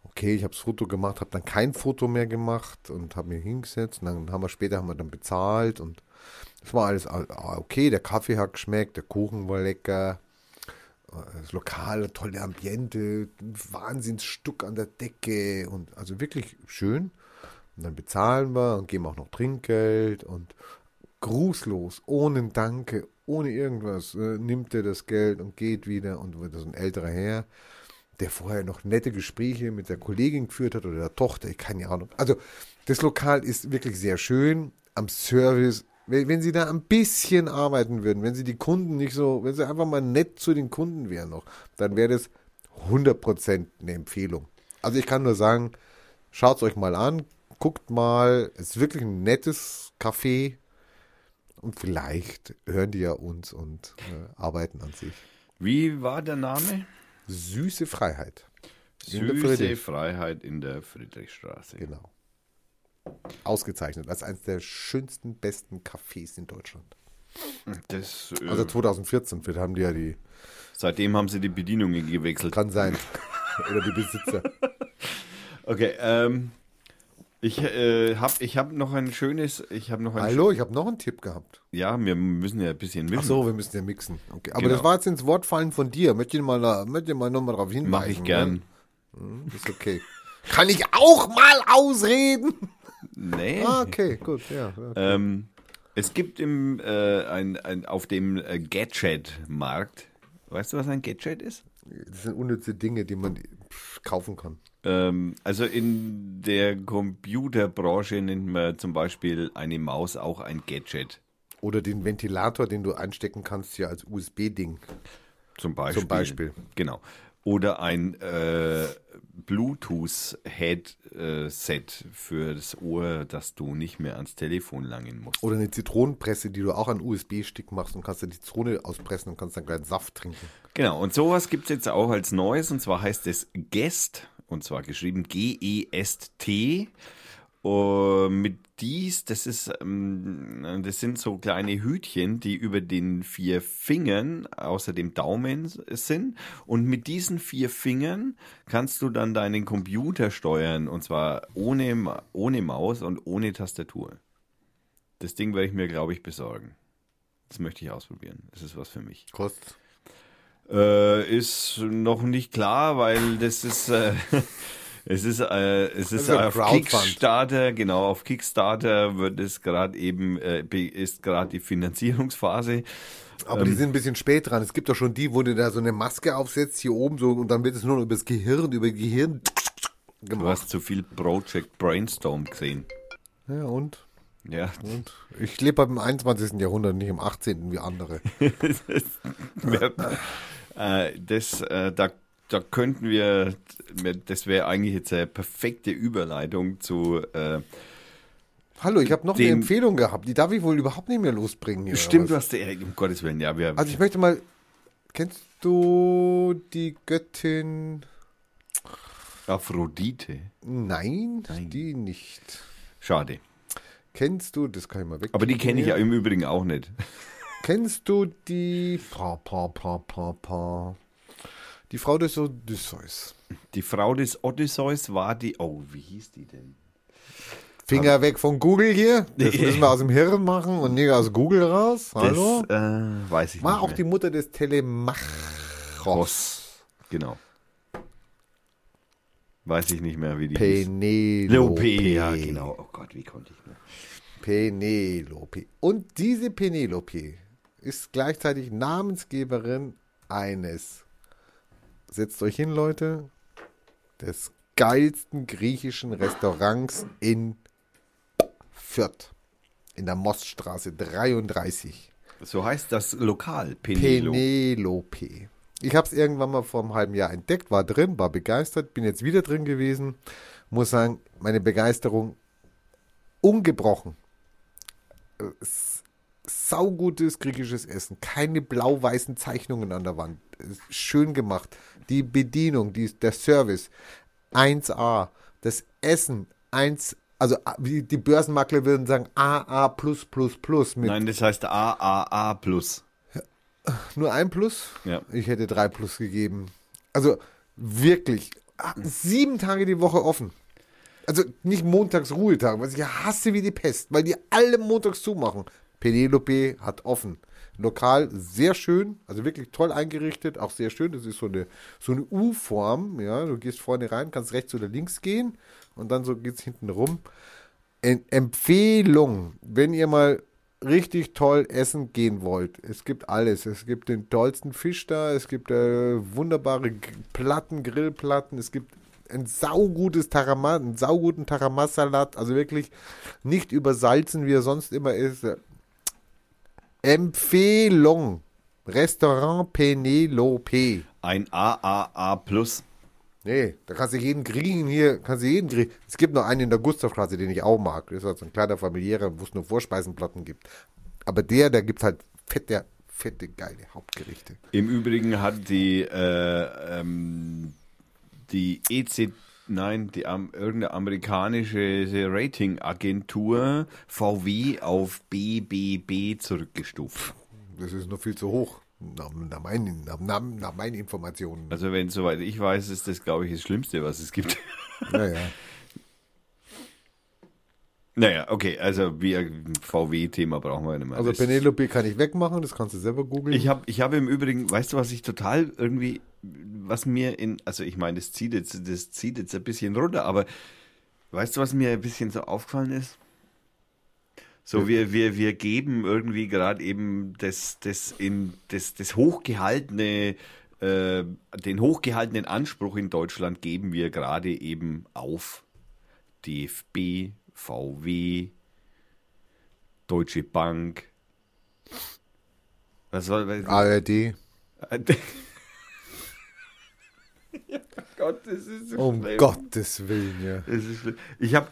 okay, ich habe das Foto gemacht, habe dann kein Foto mehr gemacht und habe mich hingesetzt. Und dann haben wir später haben wir dann bezahlt und es war alles ah, okay. Der Kaffee hat geschmeckt, der Kuchen war lecker, das Lokal, tolle Ambiente, ein Wahnsinnsstuck an der Decke und also wirklich schön. Und dann bezahlen wir und geben auch noch Trinkgeld und grußlos, ohne Danke, ohne irgendwas, äh, nimmt er das Geld und geht wieder und wird so ein älterer Herr, der vorher noch nette Gespräche mit der Kollegin geführt hat oder der Tochter, ich keine Ahnung. Also das Lokal ist wirklich sehr schön am Service. Wenn, wenn Sie da ein bisschen arbeiten würden, wenn Sie die Kunden nicht so, wenn Sie einfach mal nett zu den Kunden wären noch, dann wäre das 100% eine Empfehlung. Also ich kann nur sagen, schaut es euch mal an, guckt mal, es ist wirklich ein nettes Café und vielleicht hören die ja uns und äh, arbeiten an sich. Wie war der Name? Süße Freiheit. In Süße Friedrich- Freiheit in der Friedrichstraße. Genau. Ausgezeichnet als eines der schönsten, besten Cafés in Deutschland. Das, äh, Also 2014 vielleicht haben die ja die, seitdem haben sie die Bedienungen gewechselt. kann sein. Oder die Besitzer. Okay, ähm, ich äh, habe ich hab noch ein schönes, ich habe noch ein Hallo, ich habe noch einen Tipp gehabt. Ja, wir müssen ja ein bisschen mischen. Ach so, wir müssen ja mixen. Okay. Aber Genau. das war jetzt ins Wort fallen von dir. Möchte ich mal, möchte ich mal nochmal darauf hinweisen. Mache ich gern. Ne? Ist okay. Kann ich auch mal ausreden? Nee. Ah, okay, gut, ja. ja. Ähm, es gibt im, äh, ein, ein, auf dem äh, Gadget-Markt, weißt du, was ein Gadget ist? Das sind unnütze Dinge, die man kaufen kann. Ähm, also in der Computerbranche nennt man zum Beispiel eine Maus auch ein Gadget. Oder den Ventilator, den du einstecken kannst, hier als USB-Ding. Zum Beispiel. Zum Beispiel. Genau. Oder ein äh, Bluetooth-Headset für das Ohr, dass du nicht mehr ans Telefon langen musst. Oder eine Zitronenpresse, die du auch an USB-Stick machst und kannst dann die Zitrone auspressen und kannst dann gleich Saft trinken. Genau, und sowas gibt es jetzt auch als Neues, und zwar heißt es Guest, und zwar geschrieben G-E-S-T. Uh, mit dies, das ist, ähm, das sind so kleine Hütchen, die über den vier Fingern außer dem Daumen sind. Und mit diesen vier Fingern kannst du dann deinen Computer steuern, und zwar ohne, ohne Maus und ohne Tastatur. Das Ding werde ich mir, glaube ich, besorgen. Das möchte ich ausprobieren. Das ist was für mich. Kostet. Äh, ist noch nicht klar, weil das ist äh, es ist äh, es ist Also auf. Kickstarter genau auf Kickstarter wird es gerade eben äh, ist gerade die Finanzierungsphase. Aber die sind ein bisschen spät dran. Es gibt doch schon die, wo du da so eine Maske aufsetzt, hier oben so, und dann wird es nur noch über das Gehirn, über Gehirn Du gemacht. hast zu viel Project Brainstorm gesehen. Ja, und? Ja, Und? Ich lebe im 21. Jahrhundert, nicht im 18. wie andere. äh, das äh, da da könnten wir das wäre eigentlich jetzt eine perfekte Überleitung zu äh, Hallo, ich habe noch eine Dem- Empfehlung gehabt. Die darf ich wohl überhaupt nicht mehr losbringen hier. stimmt, du hast ja, um Gottes Willen, ja, wir Also ich möchte mal, kennst du die Göttin? Aphrodite. Nein, die nicht. Schade. Kennst du, das kann ich mal weg. Aber die kenne ich ja im Übrigen auch nicht. Kennst du die pa, pa, pa, pa, pa. Die Frau des Odysseus. Die Frau des Odysseus war die. Oh, wie hieß die denn? Finger weg von Google hier. Das müssen wir aus dem Hirn machen und nicht aus Google raus. Hallo? Das äh, weiß ich War nicht. auch mehr. die Mutter des Telemachos. Genau. Weiß ich nicht mehr, wie die Penelope. hieß. ja, genau. Oh Gott, wie konnte ich nur. Penelope. Und diese Penelope ist gleichzeitig Namensgeberin eines, setzt euch hin, Leute, des geilsten griechischen Restaurants in Fürth. In der Moststraße 33. So heißt das Lokal, Penelo. Penelope. Ich habe es irgendwann mal vor einem halben Jahr entdeckt, war drin, war begeistert, bin jetzt wieder drin gewesen. Muss sagen, meine Begeisterung ungebrochen. Äh, Saugutes griechisches Essen, keine blau-weißen Zeichnungen an der Wand. Schön gemacht. Die Bedienung, die, der Service 1A. Das Essen 1, also a- wie die Börsenmakler würden sagen AA mit Nein, das heißt AAA plus. nur ein Plus? Ja. Ich hätte drei Plus gegeben. Also wirklich, ah, sieben Tage die Woche offen. Also nicht montags Ruhetag, was ich hasse wie die Pest, weil die alle montags zumachen. Penelope hat offen. Lokal sehr schön, also wirklich toll eingerichtet, auch sehr schön. Das ist so eine, so eine U-Form, ja. Du gehst vorne rein, kannst rechts oder links gehen und dann so geht's hinten rum. En Empfehlung, wenn ihr mal richtig toll essen gehen wollt. Es gibt alles. Es gibt den tollsten Fisch da, es gibt äh, wunderbare Platten, Grillplatten, es gibt ein saugutes Tarama, einen sauguten Taramassalat, also wirklich nicht übersalzen, wie er sonst immer ist. Empfehlung. Restaurant Penelope. Ein AAA plus. Nee, da kannst du jeden kriegen hier, kannst du jeden kriegen. Es gibt noch einen in der Gustavstraße, den ich auch mag. Das ist halt so ein kleiner familiärer, wo es nur Vorspeisenplatten gibt. Aber der, der gibt halt fette, fette, geile Hauptgerichte. Im Übrigen hat die, äh, ähm, die EC, nein, die irgendeine amerikanische Ratingagentur VW auf BBB zurückgestuft. Das ist noch viel zu hoch. Nach, nach, meinen, nach, nach, nach meinen Informationen. Also wenn soweit ich weiß, ist das, glaube ich, das Schlimmste, was es gibt. Naja. naja, okay, also wir VW-Thema brauchen wir nicht mehr. Also Penelope kann ich wegmachen, das kannst du selber googeln. Ich habe ich hab im Übrigen, weißt du, was ich total irgendwie, was mir in, also ich meine, das zieht jetzt, das zieht jetzt ein bisschen runter, aber weißt du, was mir ein bisschen so aufgefallen ist? So, wir, wir, wir geben irgendwie gerade eben das, das in das, das hochgehaltene äh, den hochgehaltenen Anspruch in Deutschland geben wir gerade eben auf. DFB, VW, Deutsche Bank. Was soll was, ARD. ja, Gott, das ist so Um schlimm. Gottes Willen, ja. Ich habe,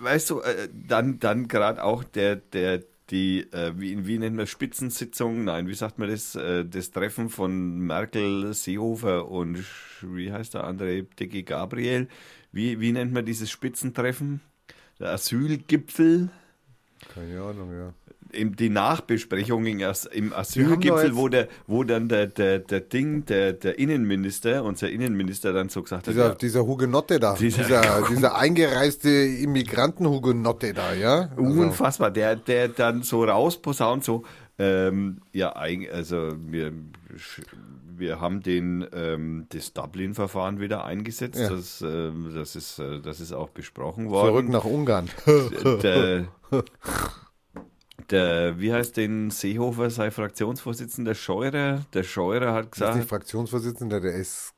weißt du, äh, dann, dann gerade auch der, der, die, äh, wie, wie nennt man Spitzensitzung? Nein, wie sagt man das? Äh, das Treffen von Merkel, Seehofer und wie heißt der andere? Dicke Gabriel. Wie, wie nennt man dieses Spitzentreffen? Der Asylgipfel. Keine Ahnung, ja. Die Nachbesprechung im, Asylgipfel, wo, der, wo dann der, der, der Ding, der, der Innenminister, unser Innenminister dann so gesagt hat, Dieser, ja, dieser Hugenotte da. Dieser- Dieser, dieser, eingereiste Immigranten-Hugenotte da, ja? Also, Unfassbar, der, der dann so rausposaunt, so, ähm, ja, also wir, wir haben den, ähm, das Dublin-Verfahren wieder eingesetzt, Ja. das, ähm, das, ist, äh, das ist auch besprochen zurück worden. nach Ungarn. Der, der, wie heißt den Seehofer, sei Fraktionsvorsitzender, Scheurer, der Scheurer hat Das ist nicht gesagt, Fraktionsvorsitzender, der ist,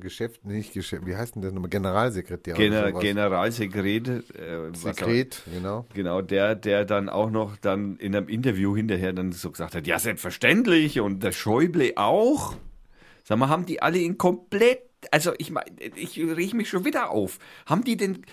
Geschäft, nicht Geschäft, wie heißt denn der nochmal? Generalsekretär. Gener sowas. Generalsekret, äh, was auch- Sekret, genau. Genau, der, der dann auch noch dann in einem Interview hinterher dann so gesagt hat, ja, selbstverständlich und der Schäuble auch. Sag mal, haben die alle in komplett, also ich meine, ich rieche mich schon wieder auf. Haben die denn,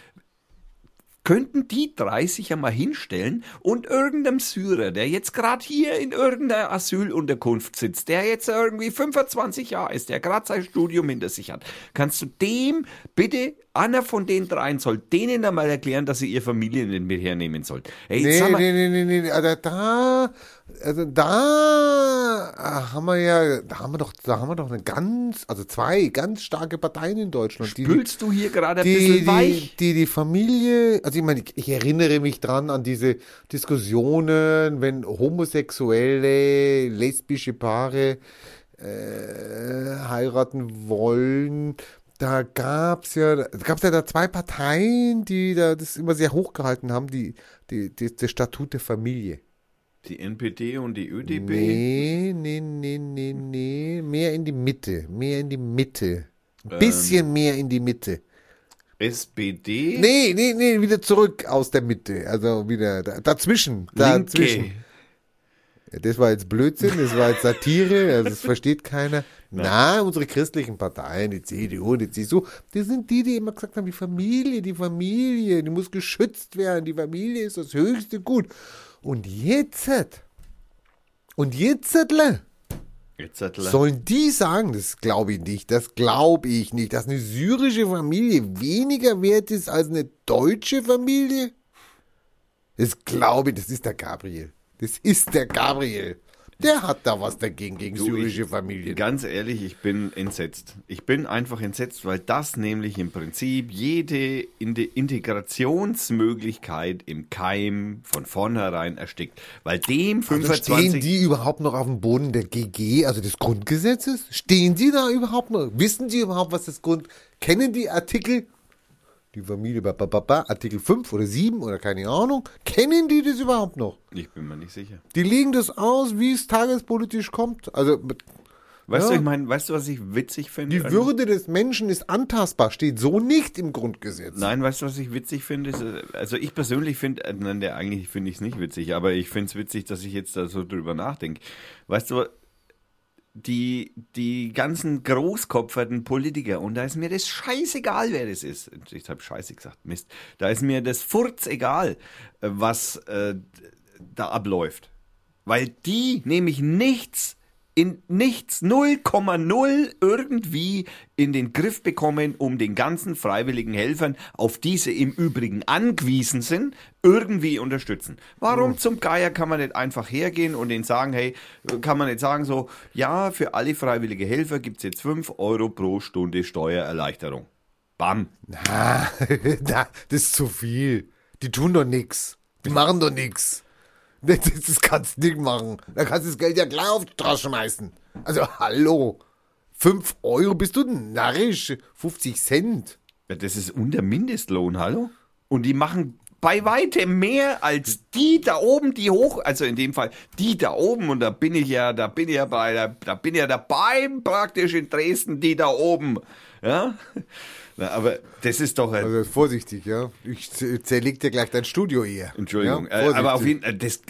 könnten die drei sich ja mal hinstellen und irgendeinem Syrer, der jetzt gerade hier in irgendeiner Asylunterkunft sitzt, der jetzt irgendwie 25 Jahre ist, der gerade sein Studium hinter sich hat, kannst du dem bitte, einer von den dreien soll denen einmal erklären, dass sie ihre Familie nicht mit hernehmen sollen. Ey, Nee, mal, nee, nee, nee, nee, also da, also da äh, haben wir ja, da haben wir doch, da haben wir doch eine ganz, also zwei ganz starke Parteien in Deutschland. die- spülst du hier gerade ein die, bisschen die, weich? die, die Familie, also ich meine, ich, ich erinnere mich dran an diese Diskussionen, wenn homosexuelle, lesbische Paare äh, heiraten wollen. Da gab's ja, da gab's ja da zwei Parteien, die da das immer sehr hochgehalten haben, die, die, die das Statut der Familie. Die NPD und die ÖDP? Nee, nee, nee, nee, nee, mehr in die Mitte, mehr in die Mitte. Ein bisschen mehr in die Mitte. SPD? Nee, nee, nee, wieder zurück aus der Mitte. Also wieder da, dazwischen. Dazwischen. Linke? Das war jetzt Blödsinn, das war jetzt Satire, also das versteht keiner. Na, unsere christlichen Parteien, die CDU und die CSU, die sind die, die immer gesagt haben, die Familie, die Familie, die muss geschützt werden, die Familie ist das höchste Gut. Und jetzt, und jetzt, er- Sollen die sagen, das glaube ich nicht, das glaube ich nicht, dass eine syrische Familie weniger wert ist als eine deutsche Familie? Das glaube ich, das ist der Gabriel. Das ist der Gabriel. Der hat da was dagegen, gegen Du, syrische ich- Familien. Ganz ehrlich, ich bin entsetzt. Ich bin einfach entsetzt, weil das nämlich im Prinzip jede In- Integrationsmöglichkeit im Keim von vornherein erstickt. Weil dem Also 25... stehen die überhaupt noch auf dem Boden der GG, also des Grundgesetzes? Stehen die da überhaupt noch? Wissen die überhaupt, was das Grund... Kennen die Artikel... Die Familie, ba, Artikel 5 oder 7 oder keine Ahnung. Kennen die das überhaupt noch? ich bin mir nicht sicher. Die legen das aus, wie es tagespolitisch kommt. Also Weißt Ja. du, ich meine, weißt du, was ich witzig finde? die Würde des Menschen ist antastbar, steht so nicht im Grundgesetz. Nein, weißt du, was ich witzig finde? Ist, äh, Also ich persönlich finde, äh, nein, eigentlich finde ich es nicht witzig, aber ich finde es witzig, dass ich jetzt da so drüber nachdenke. Weißt du, die, die ganzen großkopferten Politiker, und da ist mir das scheißegal, wer das ist. Ich habe scheiße gesagt, Mist. Da ist mir das Furz egal, äh, was äh, da abläuft. Weil die nämlich nichts in nichts 0,0 irgendwie in den Griff bekommen, um den ganzen freiwilligen Helfern, auf diese im Übrigen angewiesen sind, irgendwie unterstützen. Warum zum Geier kann man nicht einfach hergehen und denen sagen, hey, kann man nicht sagen so, ja, für alle freiwillige Helfer gibt's jetzt 5 Euro pro Stunde Steuererleichterung. Bam. Na, na, das ist zu viel. Die tun doch nix. Die machen doch nix. Das, das kannst du nicht machen. Da kannst du das Geld ja gleich auf die Straße schmeißen. Also, hallo. Fünf Euro, bist du narrisch? 50 Cent. Ja, Das ist unter Mindestlohn, hallo? Und die machen bei weitem mehr als die da oben, die hoch, also in dem Fall die da oben und da bin ich ja, da bin ich ja bei, der, da bin ich ja dabei praktisch in Dresden, die da oben, ja. Na, aber das ist doch Also vorsichtig, ja. Ich zerleg dir gleich dein Studio hier. Entschuldigung, Ja, äh, aber auf jeden Fall, das,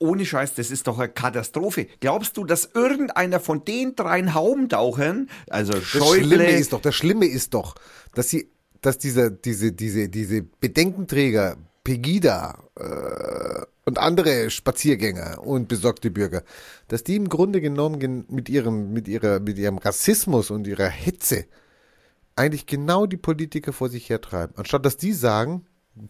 ohne Scheiß, das ist doch eine Katastrophe. Glaubst du, dass irgendeiner von den dreien Haumtauchern, also Das Schlimme ist doch, das Schlimme ist doch, dass sie, dass dieser, diese, diese, diese Bedenkenträger, Pegida äh, und andere Spaziergänger und besorgte Bürger, dass die im Grunde genommen gen- mit ihrem, mit ihrer, mit ihrem Rassismus und ihrer Hetze eigentlich genau die Politiker vor sich hertreiben. Anstatt dass die sagen,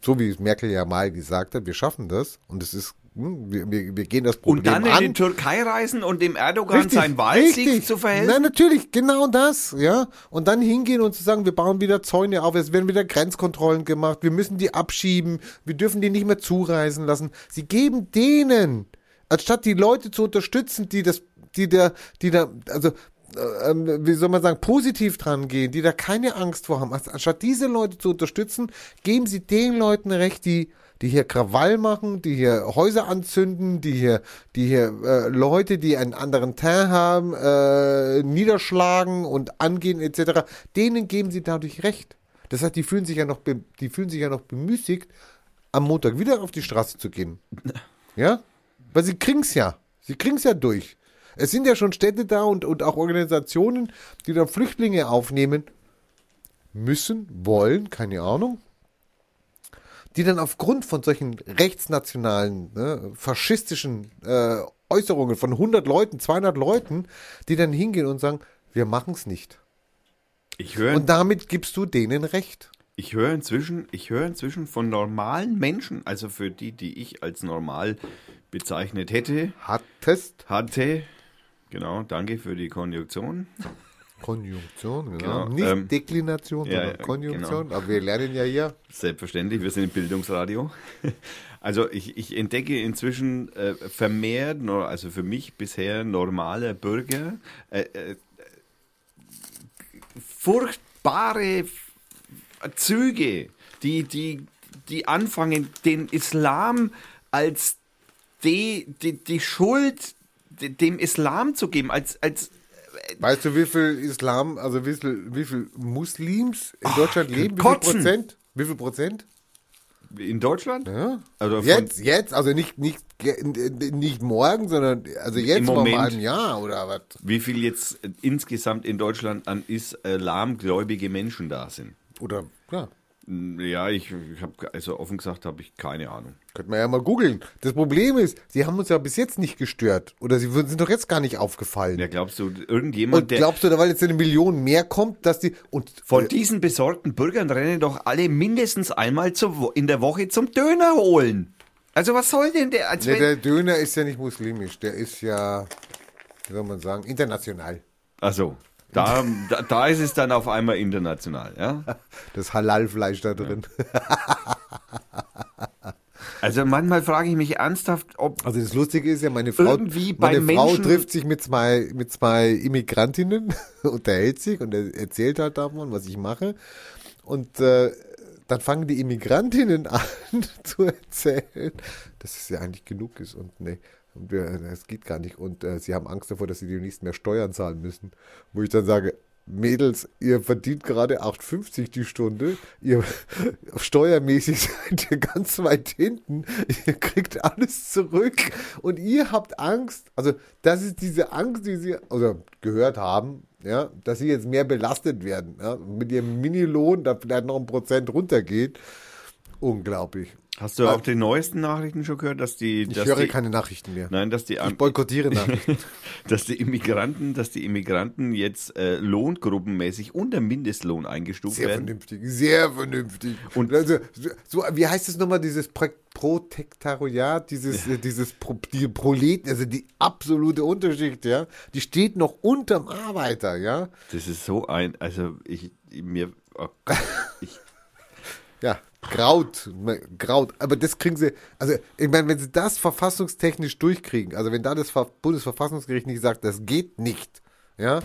so wie es Merkel ja mal gesagt hat, wir schaffen das und es ist, wir, wir, wir gehen das Problem und dann in an. die Türkei reisen und dem Erdogan Richtig, sein Wahlsieg zu verhelfen? Nein, natürlich, genau das, ja. Und dann hingehen und zu sagen, wir bauen wieder Zäune auf, es werden wieder Grenzkontrollen gemacht, wir müssen die abschieben, wir dürfen die nicht mehr zureisen lassen. Sie geben denen, anstatt die Leute zu unterstützen, die das, die da, die da, also, äh, ähm, wie soll man sagen, positiv dran gehen, die da keine Angst vor haben. Anstatt diese Leute zu unterstützen, geben sie den Leuten recht, die, die hier Krawall machen, die hier Häuser anzünden, die hier, die hier äh, Leute, die einen anderen Teint haben, äh, niederschlagen und angehen etc. Denen geben sie dadurch recht. Das heißt, die fühlen sich ja noch, die fühlen sich ja noch bemüßigt, am Montag wieder auf die Straße zu gehen. Ja? Weil sie kriegen's ja. Sie kriegen's ja durch. Es sind ja schon Städte da und, und auch Organisationen, die dann Flüchtlinge aufnehmen müssen, wollen, keine Ahnung, die dann aufgrund von solchen rechtsnationalen, ne, faschistischen äh, Äußerungen von 100 Leuten, 200 Leuten, die dann hingehen und sagen, wir machen's nicht. Ich höre Und damit gibst du denen Recht. ich höre inzwischen, ich höre inzwischen von normalen Menschen, also für die, die ich als normal bezeichnet hätte, Hattest hatte, genau, danke für die Konjunktion. Konjunktion, genau. Genau, Nicht ähm, Deklination, ja, sondern Konjunktion. Aber wir lernen ja hier. Selbstverständlich, wir sind im Bildungsradio. Also ich, ich entdecke inzwischen äh, vermehrt, also für mich bisher normaler Bürger, äh, äh, furchtbare Züge, die, die, die anfangen, den Islam als die, die, die Schuld de- dem Islam zu geben, als, als Weißt du, wie viel Islam, also wie viel, wie viel Muslims in Deutschland leben? Wie viel. Prozent? Wie viel Prozent? in Deutschland. Ja. Also Jetzt, jetzt, also nicht, nicht, nicht morgen, sondern also jetzt vor Moment. einem halben Jahr oder was? Wie viel jetzt insgesamt in Deutschland an islamgläubige Menschen da sind? Oder, ja, Ja, ich, ich habe, also offen gesagt, habe ich keine Ahnung. könnte man ja mal googeln. Das Problem ist, sie haben uns ja bis jetzt nicht gestört. Oder sie würden- sind doch jetzt gar nicht aufgefallen. Ja, glaubst du, irgendjemand, und der glaubst du, da weil jetzt eine Million mehr kommt, dass die, und von diesen besorgten Bürgern rennen doch alle mindestens einmal Wo- in der Woche zum Döner holen? Also was soll denn der? Als wenn, der Döner ist ja nicht muslimisch, der ist ja, wie soll man sagen, international. also da, da, da ist es dann auf einmal international, ja. Das Halal-Fleisch da drin. Also manchmal frage ich mich ernsthaft, ob Also das Lustige ist ja, meine Frau, Irgendwie meine Frau Menschen- trifft sich mit zwei, mit zwei Immigrantinnen, unterhält sich und er erzählt halt davon, was ich mache. Und äh, dann fangen die Immigrantinnen an zu erzählen, dass es ja eigentlich genug ist und nee. Und wir, das geht gar nicht. Und äh, sie haben Angst davor, dass sie demnächst mehr Steuern zahlen müssen. Wo ich dann sage, Mädels, ihr verdient gerade 8,50 die Stunde. Ihr steuermäßig seid ihr ganz weit hinten. Ihr kriegt alles zurück. Und ihr habt Angst. Also, das ist diese Angst, die sie also gehört haben, ja, dass sie jetzt mehr belastet werden. Ja, mit ihrem Minilohn, da vielleicht noch ein Prozent runtergeht. Unglaublich. hast du auch die neuesten Nachrichten schon gehört, dass die, Ich dass höre die, keine Nachrichten mehr. nein, dass die, Ich boykottiere Nachrichten. dass die Immigranten, dass die Immigranten jetzt äh, lohngruppenmäßig unter Mindestlohn eingestuft Sehr werden. vernünftig, sehr vernünftig. Und- also, so, wie heißt es nochmal, dieses Pro Protektariat, dieses, äh, dieses Pro, die Proleten, also die absolute Unterschicht, ja, die steht noch unterm Arbeiter, ja. Das ist so ein, also ich mir, oh Gott, ich, Ja, graut, graut. Aber das kriegen sie, also ich meine, wenn sie das verfassungstechnisch durchkriegen, also wenn da das Ver- Bundesverfassungsgericht nicht sagt, das geht nicht, ja,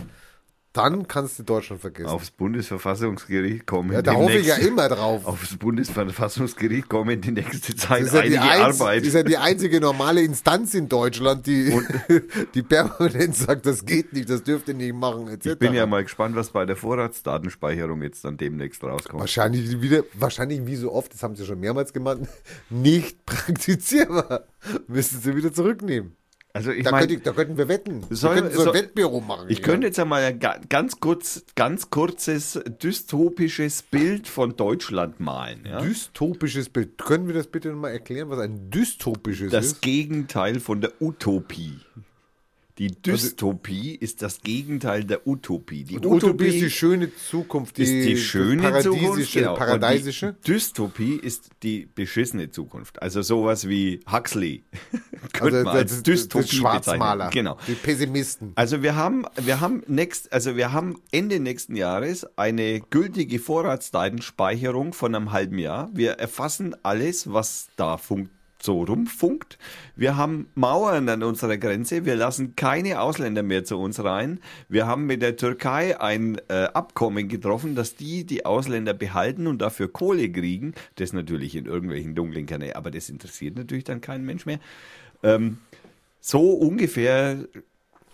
dann kannst du Deutschland vergessen. Aufs Bundesverfassungsgericht kommen. ja, da hoffe ich ja immer drauf. Aufs Bundesverfassungsgericht kommen die nächste Das Zeit ist, ja einige einz, Arbeit. ist ja die einzige normale Instanz in Deutschland, die, die permanent sagt, das geht nicht, das dürft ihr nicht machen, etc. Ich bin ja mal gespannt, was bei der Vorratsdatenspeicherung jetzt dann demnächst rauskommt. Wahrscheinlich wieder, wahrscheinlich wie so oft, das haben sie schon mehrmals gemacht, nicht praktizierbar. Müssen sie wieder zurücknehmen. Also ich Da, meine, könnte da könnten wir wetten. Wir Soll- könnten so ein soll- Wettbüro machen. ich hier. könnte jetzt einmal ein ga- ganz kurz, ganz kurzes dystopisches Bild von Deutschland malen. Ja? Dystopisches Bild. Können wir das bitte nochmal erklären, was ein dystopisches Das ist? Gegenteil von der Utopie. Die Dystopie ist das Gegenteil der Utopie. Die Und Utopie ist die schöne Zukunft, die, ist die schöne das Zukunft, paradiesische, genau. paradiesische. Und die Dystopie ist die beschissene Zukunft. Also sowas wie Huxley. Könnte Also man als das, Dystopie das Schwarzmaler, bezeichnen. Genau. die Pessimisten. Also wir haben, wir haben next, also wir haben Ende nächsten Jahres eine gültige Vorratsdatenspeicherung von einem halben Jahr. Wir erfassen alles, was da funkt, so rumfunkt. Wir haben Mauern an unserer Grenze. Wir lassen keine Ausländer mehr zu uns rein. Wir haben mit der Türkei ein äh, Abkommen getroffen, dass die die Ausländer behalten und dafür Kohle kriegen. Das natürlich in irgendwelchen dunklen Kanälen, aber das interessiert natürlich dann keinen Mensch mehr. Ähm, so ungefähr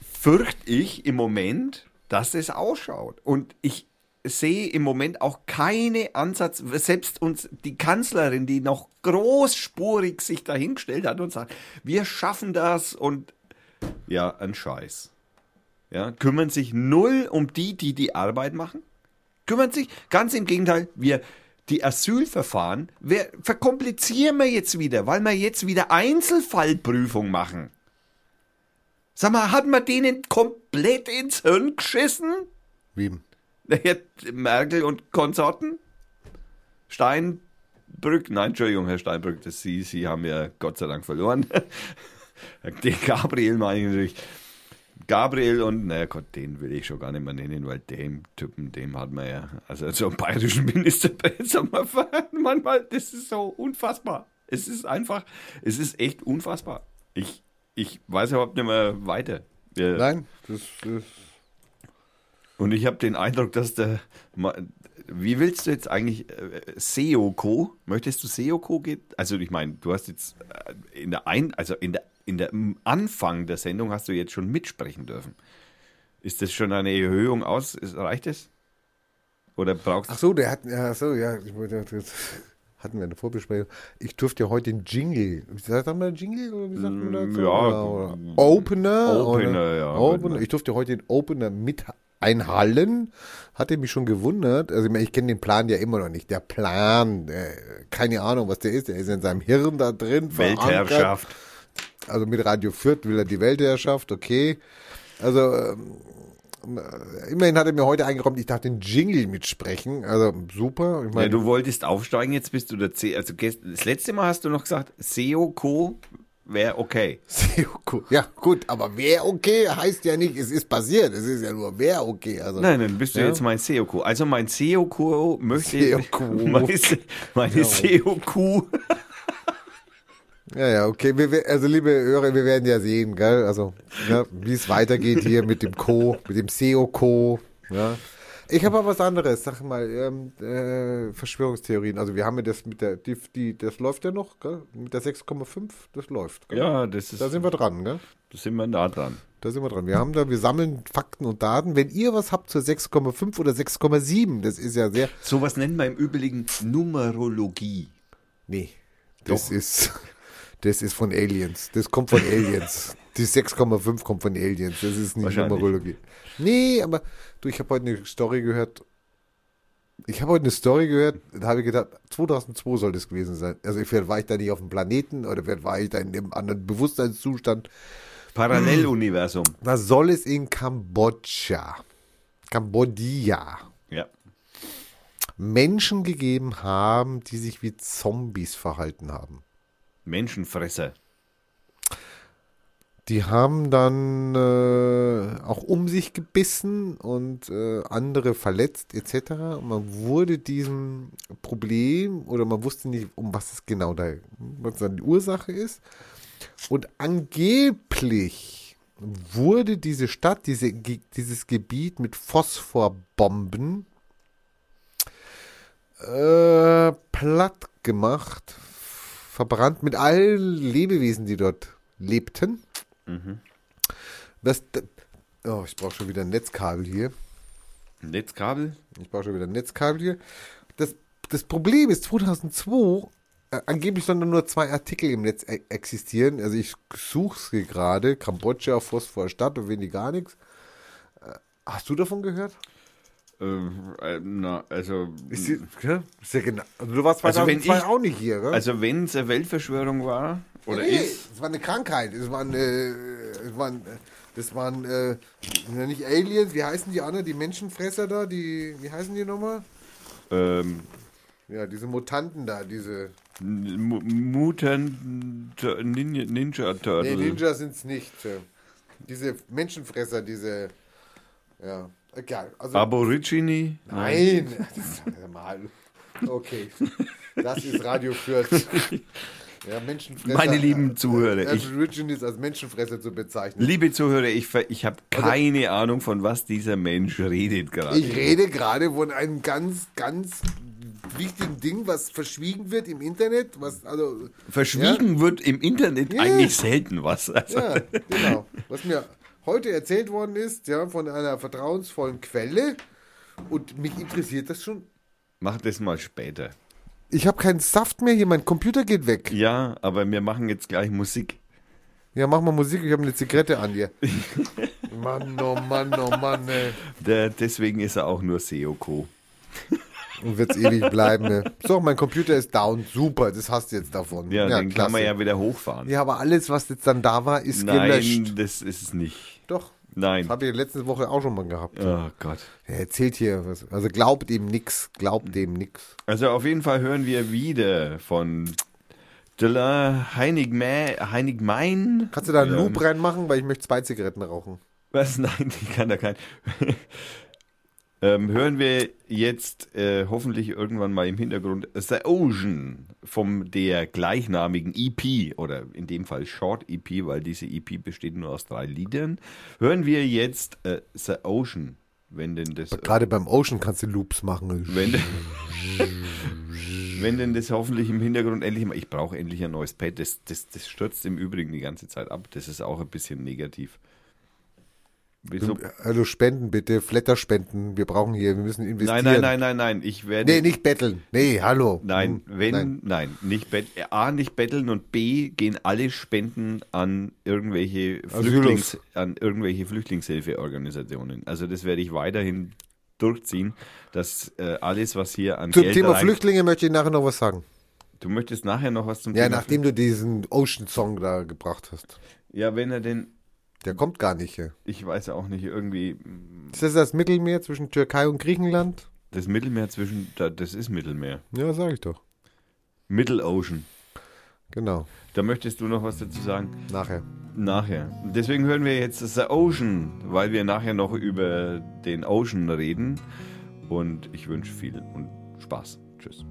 fürchte ich im Moment, dass es ausschaut. Und ich sehe im Moment auch keine Ansatz, selbst uns die Kanzlerin, die noch großspurig sich dahingestellt hat und sagt, wir schaffen das und ja, ein Scheiß. Ja, kümmern sich null um die, die die Arbeit machen. Kümmern sich, ganz im Gegenteil, wir die Asylverfahren wir, verkomplizieren wir jetzt wieder, weil wir jetzt wieder Einzelfallprüfung machen. Sag mal, hat man denen komplett ins Hirn geschissen? Wem? Merkel und Konsorten? Steinbrück, nein, Entschuldigung, Herr Steinbrück, das Sie, Sie haben ja Gott sei Dank verloren. Den Gabriel meine ich natürlich. Gabriel und, naja Gott, den will ich schon gar nicht mehr nennen, weil dem Typen, dem hat man ja, also so einen bayerischen Ministerpräsident, manchmal, das ist so unfassbar. Es ist einfach, es ist echt unfassbar. Ich, ich weiß überhaupt nicht mehr weiter. Nein, das, das und ich habe den Eindruck, dass der. Wie willst du jetzt eigentlich äh, Seoko? Möchtest du Seoko geht? Also ich meine, du hast jetzt äh, in der ein, also in der in der im Anfang der Sendung hast du jetzt schon mitsprechen dürfen. Ist das schon eine Erhöhung aus? Ist, reicht es? Oder brauchst du? Ach so, der hat, ja, ach so, ja, ich wollte, hatten wir eine Vorbesprechung. Ich durfte ja heute den Jingle, sagt man Jingle oder wie sagt man dazu? Mm, ja, Oder, oder Opener. Opener, oder, ja, Opener. Ich durfte heute den Opener mit einhallen. Hatte mich schon gewundert. Also ich, meine, ich kenne den Plan ja immer noch nicht. Der Plan, äh, keine Ahnung, was der ist. Der ist in seinem Hirn da drin. verankert. Weltherrschaft. Also mit Radio Fürth will er die Weltherrschaft, okay. Also ähm, äh, immerhin hat er mir heute eingeräumt, ich darf den Jingle mitsprechen. Also super. Ich Ja, meine, du wolltest aufsteigen, jetzt bist du der C. Also das letzte Mal hast du noch gesagt, Seoko wäre okay. Ja, gut, aber wer okay heißt ja nicht, es ist passiert. Es ist ja nur wer okay. Also, Nein, dann bist du Ja. jetzt mein Seoko. Also mein Seoko möchte Seoko. meine, meine Seoko. Ja, ja, okay. Wir, wir, also liebe Hörer, wir werden ja sehen, gell? Also, ja, wie es weitergeht hier mit dem Co, mit dem SEO-Co. Ja. Ich habe aber was anderes, sag mal, ähm, äh, Verschwörungstheorien. Also wir haben ja das mit der, die, die, das läuft ja noch, gell? Mit der 6,5, das läuft. Gell? Ja, das ist, Da sind wir dran, gell? da sind wir nah dran. Da sind wir dran. Wir haben da, wir sammeln Fakten und Daten. Wenn ihr was habt zur 6,5 oder 6,7, das ist ja sehr, Sowas nennt man im Übrigen Numerologie. Nee, das ist das ist von Aliens. Das kommt von Aliens. Die 6,5 kommt von Aliens. Das ist nicht. Numerologie. Nee, aber du, ich habe heute eine Story gehört. Ich habe heute eine Story gehört, da habe ich gedacht, 2002 soll das gewesen sein. Also vielleicht war ich da nicht auf dem Planeten oder vielleicht war ich da in einem anderen Bewusstseinszustand. Paralleluniversum. Da soll es in Kambodscha, Kambodscha, Ja. Menschen gegeben haben, die sich wie Zombies verhalten haben. Menschenfresser. Die haben dann äh, auch um sich gebissen und äh, andere verletzt etc. Und man wurde diesem Problem oder man wusste nicht, um was es genau da, was dann die Ursache ist. Und angeblich wurde diese Stadt, diese, dieses Gebiet mit Phosphorbomben äh, platt gemacht, verbrannt mit allen Lebewesen, die dort lebten. Das, oh, ich brauche schon wieder ein Netzkabel hier. Netzkabel? Ich brauche schon wieder ein Netzkabel hier. Das, das Problem ist, 2002, äh, angeblich sollen nur zwei Artikel im Netz e existieren. Also ich suche sie gerade. Kambodscha, Phosphor Stadt und wenig gar nichts. Äh, hast du davon gehört? Ähm, äh, na, also, Ist, sie, ja, ist ja genau. Also du warst Also 2002 wenn ich- auch nicht hier, gell? also wenn es eine Weltverschwörung war oder nee, ist, es war eine Krankheit. Es waren, äh, es waren, äh, das waren äh, ja, nicht Aliens. Wie heißen die anderen? Die Menschenfresser da? Die, wie heißen die nochmal? ähm, Ja, diese Mutanten da, diese. Mu- Mutant Ninja, Ninja Turtle. Nee, Ninja sind es nicht. äh, Diese Menschenfresser, diese. Ja, egal. Also, Aborigine? nein! Das ist, mal. Okay. Das ist Radio Fürth. Ja, Menschenfresser. Meine lieben Zuhörer, ich- Aborigines als Menschenfresser zu bezeichnen. Liebe Zuhörer, ich, ich habe keine Ahnung, von was dieser Mensch redet gerade. Ich rede gerade von einem ganz, ganz wichtigen Ding, was verschwiegen wird im Internet. Was, also, Verschwiegen wird im Internet Ja. eigentlich selten was. Also, Ja, genau. Was mir heute erzählt worden ist, ja, von einer vertrauensvollen Quelle. Und mich interessiert das schon. Mach das mal später. Ich habe keinen Saft mehr hier, mein Computer geht weg. Ja, aber wir machen jetzt gleich Musik. Ja, mach mal Musik, ich habe eine Zigarette an dir. Mann, oh Mann, oh Mann, ey. Der, deswegen ist er auch nur Seoko. Und wird's ewig bleiben, ne? So, mein Computer ist down. Super, das hast du jetzt davon. Ja, den kann man klasse. ja wieder hochfahren. Ja, aber alles, was jetzt dann da war, ist Nein, gelöscht. das ist es nicht. Doch. Nein. Das habe ich letzte Woche auch schon mal gehabt. Oh Gott. Er erzählt hier was. Also glaubt ihm nix. Glaubt dem nix. Also auf jeden Fall hören wir wieder von Dilla Heinig, Heinig Main. Kannst du da einen Ja. Loop reinmachen, weil ich möchte zwei Zigaretten rauchen. Was? Nein, ich kann da kein. Ähm, hören wir jetzt äh, hoffentlich irgendwann mal im Hintergrund The Ocean vom der gleichnamigen EP oder in dem Fall Short EP, weil diese EP besteht nur aus drei Liedern. Hören wir jetzt äh, The Ocean, wenn denn das Gerade beim Ocean kannst du Loops machen. wenn, wenn denn das hoffentlich im Hintergrund endlich mal. Ich brauche endlich ein neues Pad. Das, das, das stürzt im Übrigen die ganze Zeit ab. Das ist auch ein bisschen negativ. Wieso? Also spenden bitte, Flatter spenden. Wir brauchen hier, wir müssen investieren. Nein, nein, nein, nein, nein. Ich werde. Nee, nicht betteln. Nee, hallo. Nein, Hm, wenn, Nein. nein, nicht bet A, nicht betteln und B, gehen alle Spenden an irgendwelche, Flüchtlings, an irgendwelche Flüchtlingshilfeorganisationen. Also das werde ich weiterhin durchziehen, dass äh, alles, was hier an Zum Geld Thema Flüchtlinge möchte ich nachher noch was sagen. Du möchtest nachher noch was zum Ja, Thema nachdem du diesen Ocean-Song da gebracht hast. Ja, wenn er denn, Der kommt gar nicht hier. ich weiß auch nicht, irgendwie Ist das das Mittelmeer zwischen Türkei und Griechenland? das Mittelmeer zwischen, da- das ist Mittelmeer. Ja, sag ich doch. Middle Ocean. Genau. Da möchtest du noch was dazu sagen? Nachher. Nachher. Deswegen hören wir jetzt The Ocean, weil wir nachher noch über den Ocean reden. Und ich wünsche viel und Spaß. Tschüss.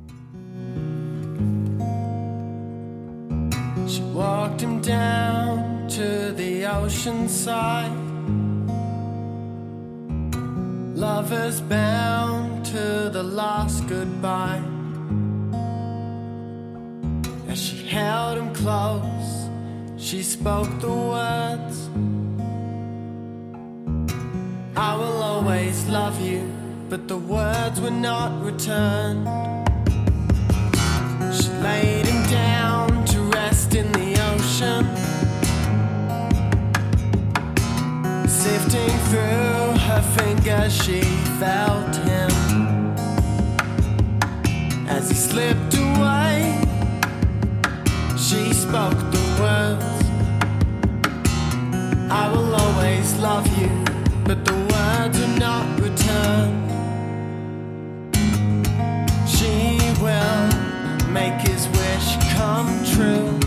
She walked him down to the ocean side. Lovers bound to the last goodbye. As she held him close, she spoke the words I will always love you, but the words were not returned. She laid him down to rest in the ocean. Sifting through her fingers, she felt him as he slipped away. She spoke the words I will always love you, but the words are not returned. She will make his wish come true. She will make his wish come true.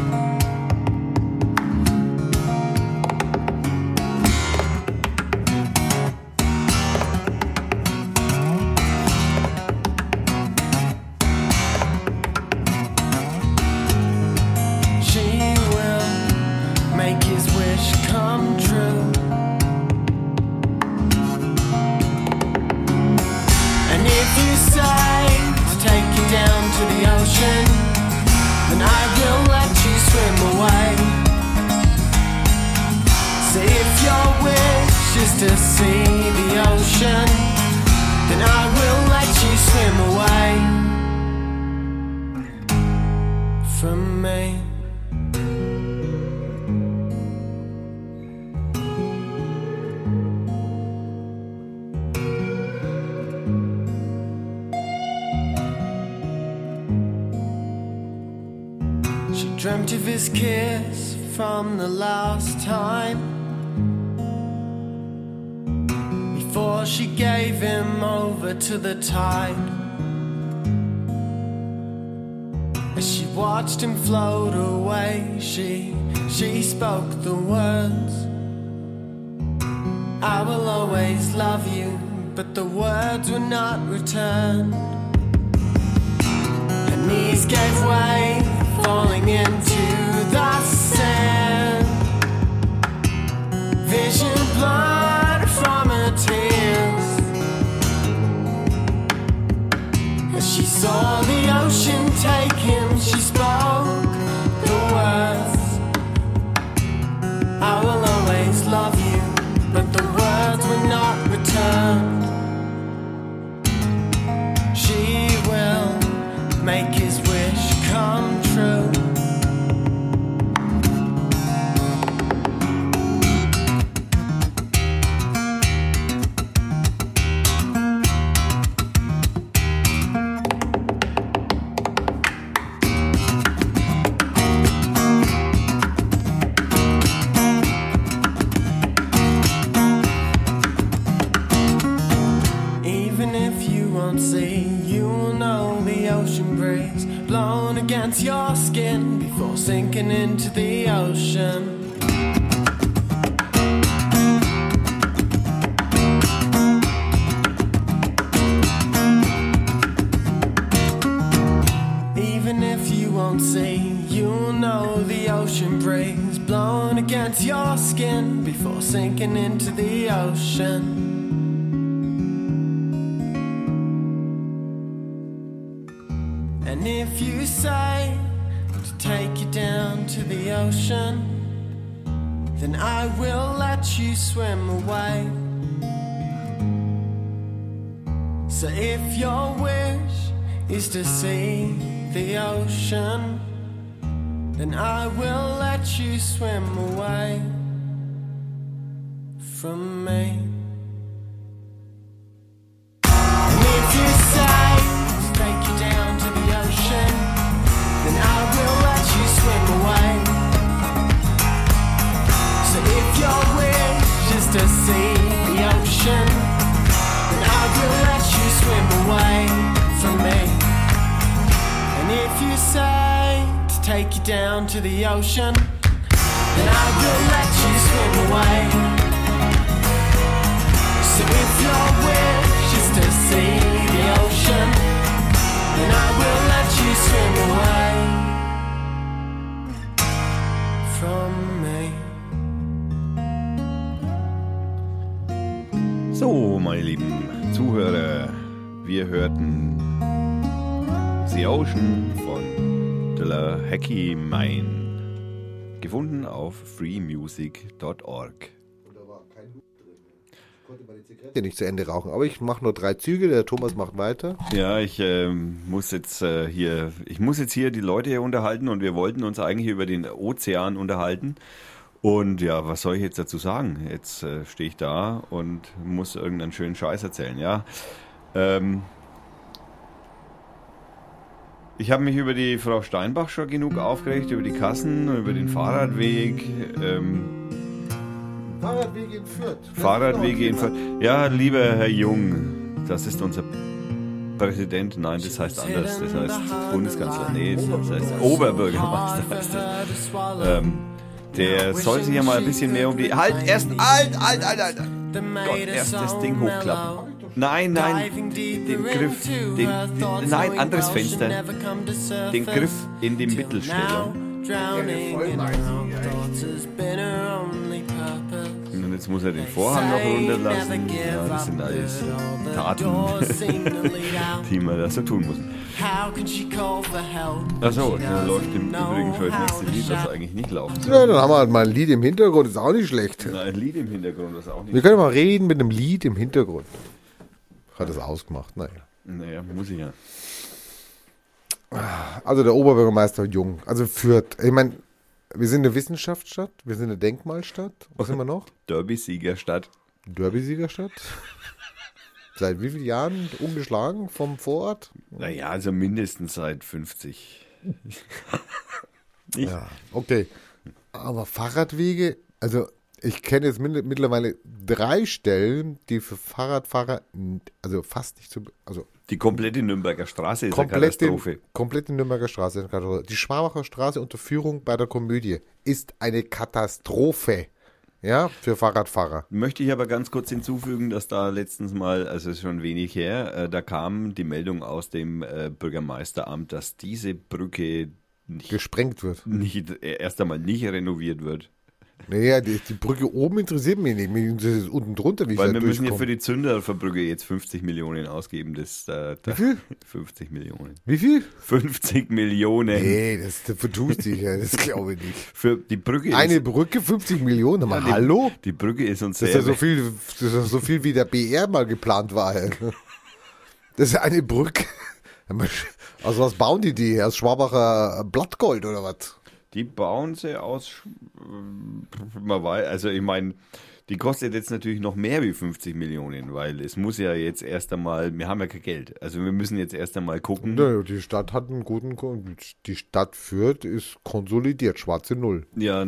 Watched him away, she she spoke the words. I will always love you, but the words were not returned. Her knees gave way, falling into the sand. To see the ocean, then I will let you swim away from me. Down to the ocean, then I will let you swim away. So if your wish is to see the ocean, then I will let you swim away from me. So, meine lieben Zuhörer, wir hörten The Ocean Della Hacky Mine, gefunden auf freemusic.org. Ja, nicht zu Ende rauchen, aber ich mache nur drei Züge, der Thomas macht weiter. Ja, ich ähm, muss jetzt äh, hier, ich muss jetzt hier die Leute hier unterhalten und wir wollten uns eigentlich über den Ozean unterhalten. Und ja, was soll ich jetzt dazu sagen? Jetzt äh, stehe ich da und muss irgendeinen schönen Scheiß erzählen, ja. Ähm, ich habe mich über die Frau Steinbach schon genug aufgeregt, über die Kassen, über den Fahrradweg. Ähm, Fahrradwege in Fürth. Fahrradwege in Ver Ja, lieber Herr Jung, das ist unser Präsident. Nein, das heißt anders. Das heißt Bundeskanzler. Nee, das heißt Oberbürgermeister heißt das. Ähm, der soll sich ja mal ein bisschen mehr um die. Halt, erst. Alt, alt, alt, alt. Gott, erst das Ding hochklappen. Nein, nein, den Griff, den, den, nein, anderes Fenster. Den Griff in die Mittelstellung. Drowning in our thoughts has been her only purpose. und jetzt muss er den Vorhang noch runterlassen. Ja, das sind alles Taten, die man da so tun muss. Achso, da läuft im Übrigen schon das nächste Lied, das eigentlich nicht laufen soll. Ja, dann haben wir halt mal ein Lied im Hintergrund, ist auch nicht schlecht. Na, Ein Lied im Hintergrund, das auch Wir nicht. können mal reden mit einem Lied im Hintergrund. Hat das ausgemacht, naja. Naja, muss ich ja. Also der Oberbürgermeister Jung, also Fürth. Ich meine, wir sind eine Wissenschaftsstadt, wir sind eine Denkmalstadt. Was sind wir noch? Derby-Siegerstadt. Derby-Siegerstadt. Seit wie vielen Jahren ungeschlagen vom Vorort? Naja, also mindestens seit 50. Ja, okay. Aber Fahrradwege, also ich kenne jetzt mit- mittlerweile drei Stellen, die für Fahrradfahrer, also fast nicht zu, also Die komplette Nürnberger Straße ist eine komplett Katastrophe. komplette Nürnberger Straße. ist eine Katastrophe. Die Schwabacher Straße unter Führung bei der Komödie ist eine Katastrophe. Ja, für Fahrradfahrer. Möchte ich aber ganz kurz hinzufügen, dass da letztens mal, also ist schon wenig her, äh, da kam die Meldung aus dem äh, Bürgermeisteramt, dass diese Brücke nicht, Gesprengt wird. nicht äh, erst einmal nicht renoviert wird. Naja, die, die Brücke oben interessiert mich nicht. Mich interessiert unten drunter, wie ich Weil da wir müssen ja für die Zünderverbrücke jetzt 50 Millionen ausgeben. Das, äh, da, Wie viel? 50 Millionen. Wie viel? 50 Millionen. Nee, das, das vertust dich ja, das glaube ich nicht. Für die Brücke Eine ist, Brücke, 50 Millionen, mal die, hallo? Die Brücke ist uns Das ist sehr ja so viel, das ist ja so viel wie der BR mal geplant war. Das ist eine Brücke. Also was bauen die die? Aus Schwabacher Blattgold oder was? Die bauen sie aus. Man weiß, also ich meine, die kostet jetzt natürlich noch mehr wie 50 Millionen, weil es muss ja jetzt erst einmal, wir haben ja kein Geld. Also wir müssen jetzt erst einmal gucken. Nö, die Stadt hat einen guten, die Stadt Fürth ist konsolidiert, schwarze Null. Ja,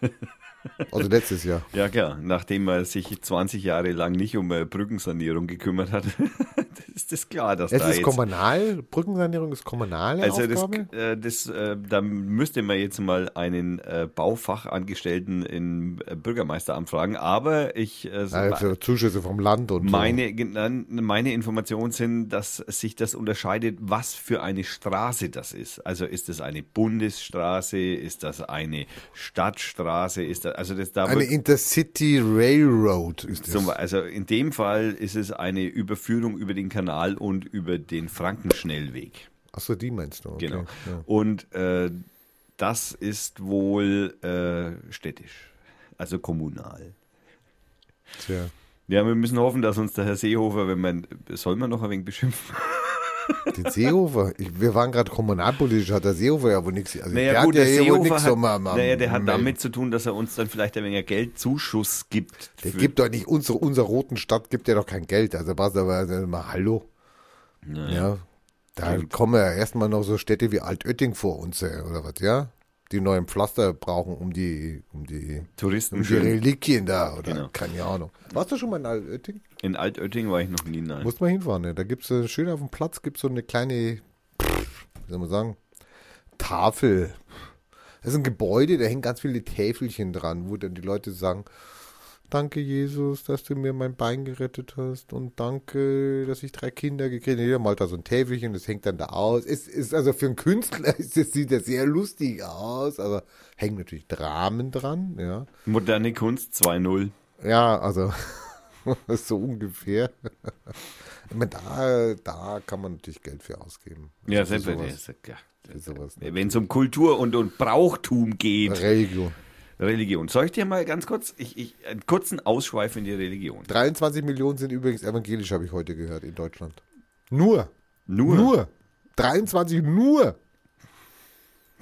Also letztes Jahr. ja klar, nachdem man sich 20 Jahre lang nicht um äh, Brückensanierung gekümmert hat, ist das klar, dass Es da ist jetzt kommunal, Brückensanierung ist kommunale Also das, Aufgabe. äh, das äh, da müsste man jetzt mal einen Baufachangestellten im Bürgermeisteramt fragen, aber ich also Zuschüsse vom Land und meine, gen- meine Informationen sind, dass sich das unterscheidet, was für eine Straße das ist. Also ist das eine Bundesstraße, ist das eine Stadtstraße, ist das, also das da. Eine Intercity Railroad ist das. also in dem Fall ist es eine Überführung über den Kanal und über den Frankenschnellweg. Achso, die meinst du. Okay. Genau. Ja. Und äh, das ist wohl äh, städtisch, also kommunal. Tja. Ja, wir müssen hoffen, dass uns der Herr Seehofer, wenn man, soll man noch ein wenig beschimpfen? Den Seehofer, ich, wir waren gerade kommunalpolitisch, hat der Seehofer ja wohl nichts. Also Naja, der gut, hat ja der hier wohl Seehofer nichts hat, um, um, naja, der hat damit zu tun, dass er uns dann vielleicht ein wenig Geldzuschuss gibt. Der gibt doch nicht, unsere, unserer roten Stadt gibt ja doch kein Geld. Also passt aber also mal Hallo. Naja. Ja. Da kommen ja erstmal noch so Städte wie Altötting vor uns, äh, oder was, ja? Die neuen Pflaster brauchen, um die, um die, Touristen um die. Reliquien da, oder Genau. keine Ahnung. Warst du schon mal in Altötting? In Altötting war ich noch nie, nein. Muss man hinfahren, ne? Da gibt's äh, schön auf dem Platz gibt's so eine kleine, wie soll man sagen, Tafel. Das ist ein Gebäude, da hängen ganz viele Täfelchen dran, wo dann die Leute sagen, danke Jesus, dass du mir mein Bein gerettet hast und danke, dass ich drei Kinder gekriegt habe. Jeder malt da so ein Täfelchen, das hängt dann da aus. Es ist also für einen Künstler ist das, sieht das sehr lustig aus, aber hängen natürlich Dramen dran, ja. Moderne Kunst 2.0. Ja, also so ungefähr. Ich meine, da, da kann man natürlich Geld für ausgeben. Ja, Also ja. Für sowas. Wenn es um Kultur und, und Brauchtum geht. Religion. Religion. Soll ich dir mal ganz kurz, ich, ich, einen kurzen Ausschweif in die Religion. 23 Millionen sind übrigens evangelisch, habe ich heute gehört, in Deutschland. Nur. Nur? Nur. 23 nur.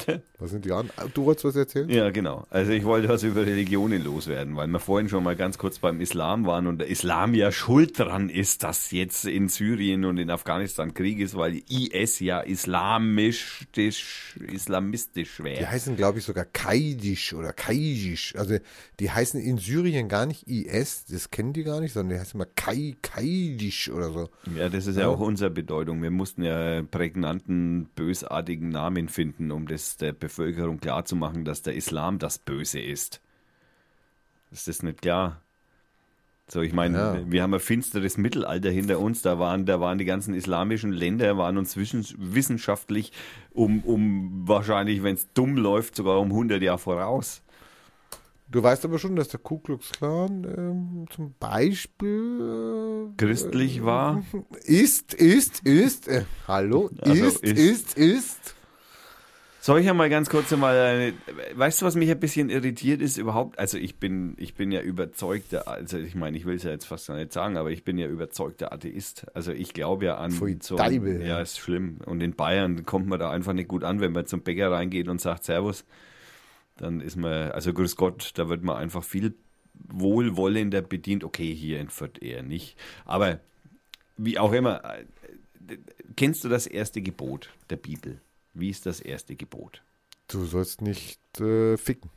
Was sind die an? Du wolltest was erzählen? Ja, genau. Also ich wollte was über Religionen loswerden, weil wir vorhin schon mal ganz kurz beim Islam waren und der Islam ja schuld dran ist, dass jetzt in Syrien und in Afghanistan Krieg ist, weil IS ja islamistisch, islamistisch Die wäre. heißen, glaube ich, sogar Kaidisch oder Kaidisch. Also die heißen in Syrien gar nicht IS, das kennen die gar nicht, sondern die heißen immer Kai, Kaidisch oder so. Ja, das ist ja auch unsere Bedeutung. Wir mussten ja prägnanten, bösartigen Namen finden, um das der Bevölkerung klarzumachen, dass der Islam das Böse ist. Ist das nicht klar? So, ich meine, Ja. wir haben ein finsteres Mittelalter hinter uns. Da waren, da waren die ganzen islamischen Länder, waren uns wissenschaftlich um, um wahrscheinlich, wenn es dumm läuft, sogar um 100 Jahre voraus. Du weißt aber schon, dass der Ku Klux Klan ähm, zum Beispiel Christlich war. äh, ist, ist, ist, äh, hallo, Also ist, ist. ist, ist, Soll ich ja mal ganz kurz mal, eine, weißt du, was mich ein bisschen irritiert ist überhaupt? Also ich bin, ich bin ja überzeugter, also ich meine, ich will es ja jetzt fast gar nicht sagen, aber ich bin ja überzeugter Atheist. Also ich glaube ja an Pfui, so, Deibel. ja, ist schlimm. Und in Bayern kommt man da einfach nicht gut an, wenn man zum Bäcker reingeht und sagt Servus, dann ist man, also grüß Gott, da wird man einfach viel wohlwollender bedient. Okay, hier in Fürth eher nicht. Aber wie auch immer, äh, kennst du das erste Gebot der Bibel? Wie ist das erste Gebot? du sollst nicht äh, ficken.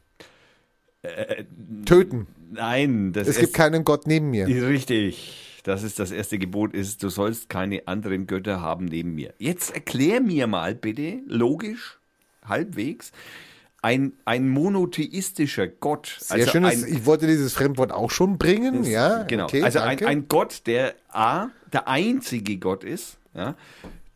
Äh, Töten. Nein, das Es gibt keinen Gott neben mir. Richtig. Das ist das erste Gebot, ist, du sollst keine anderen Götter haben neben mir. Jetzt erklär mir mal bitte, logisch, halbwegs, ein, ein monotheistischer Gott. Sehr also schönes, ein, ich wollte dieses Fremdwort auch schon bringen, ja. Genau. okay, also ein, ein Gott, der A, der einzige Gott ist, ja,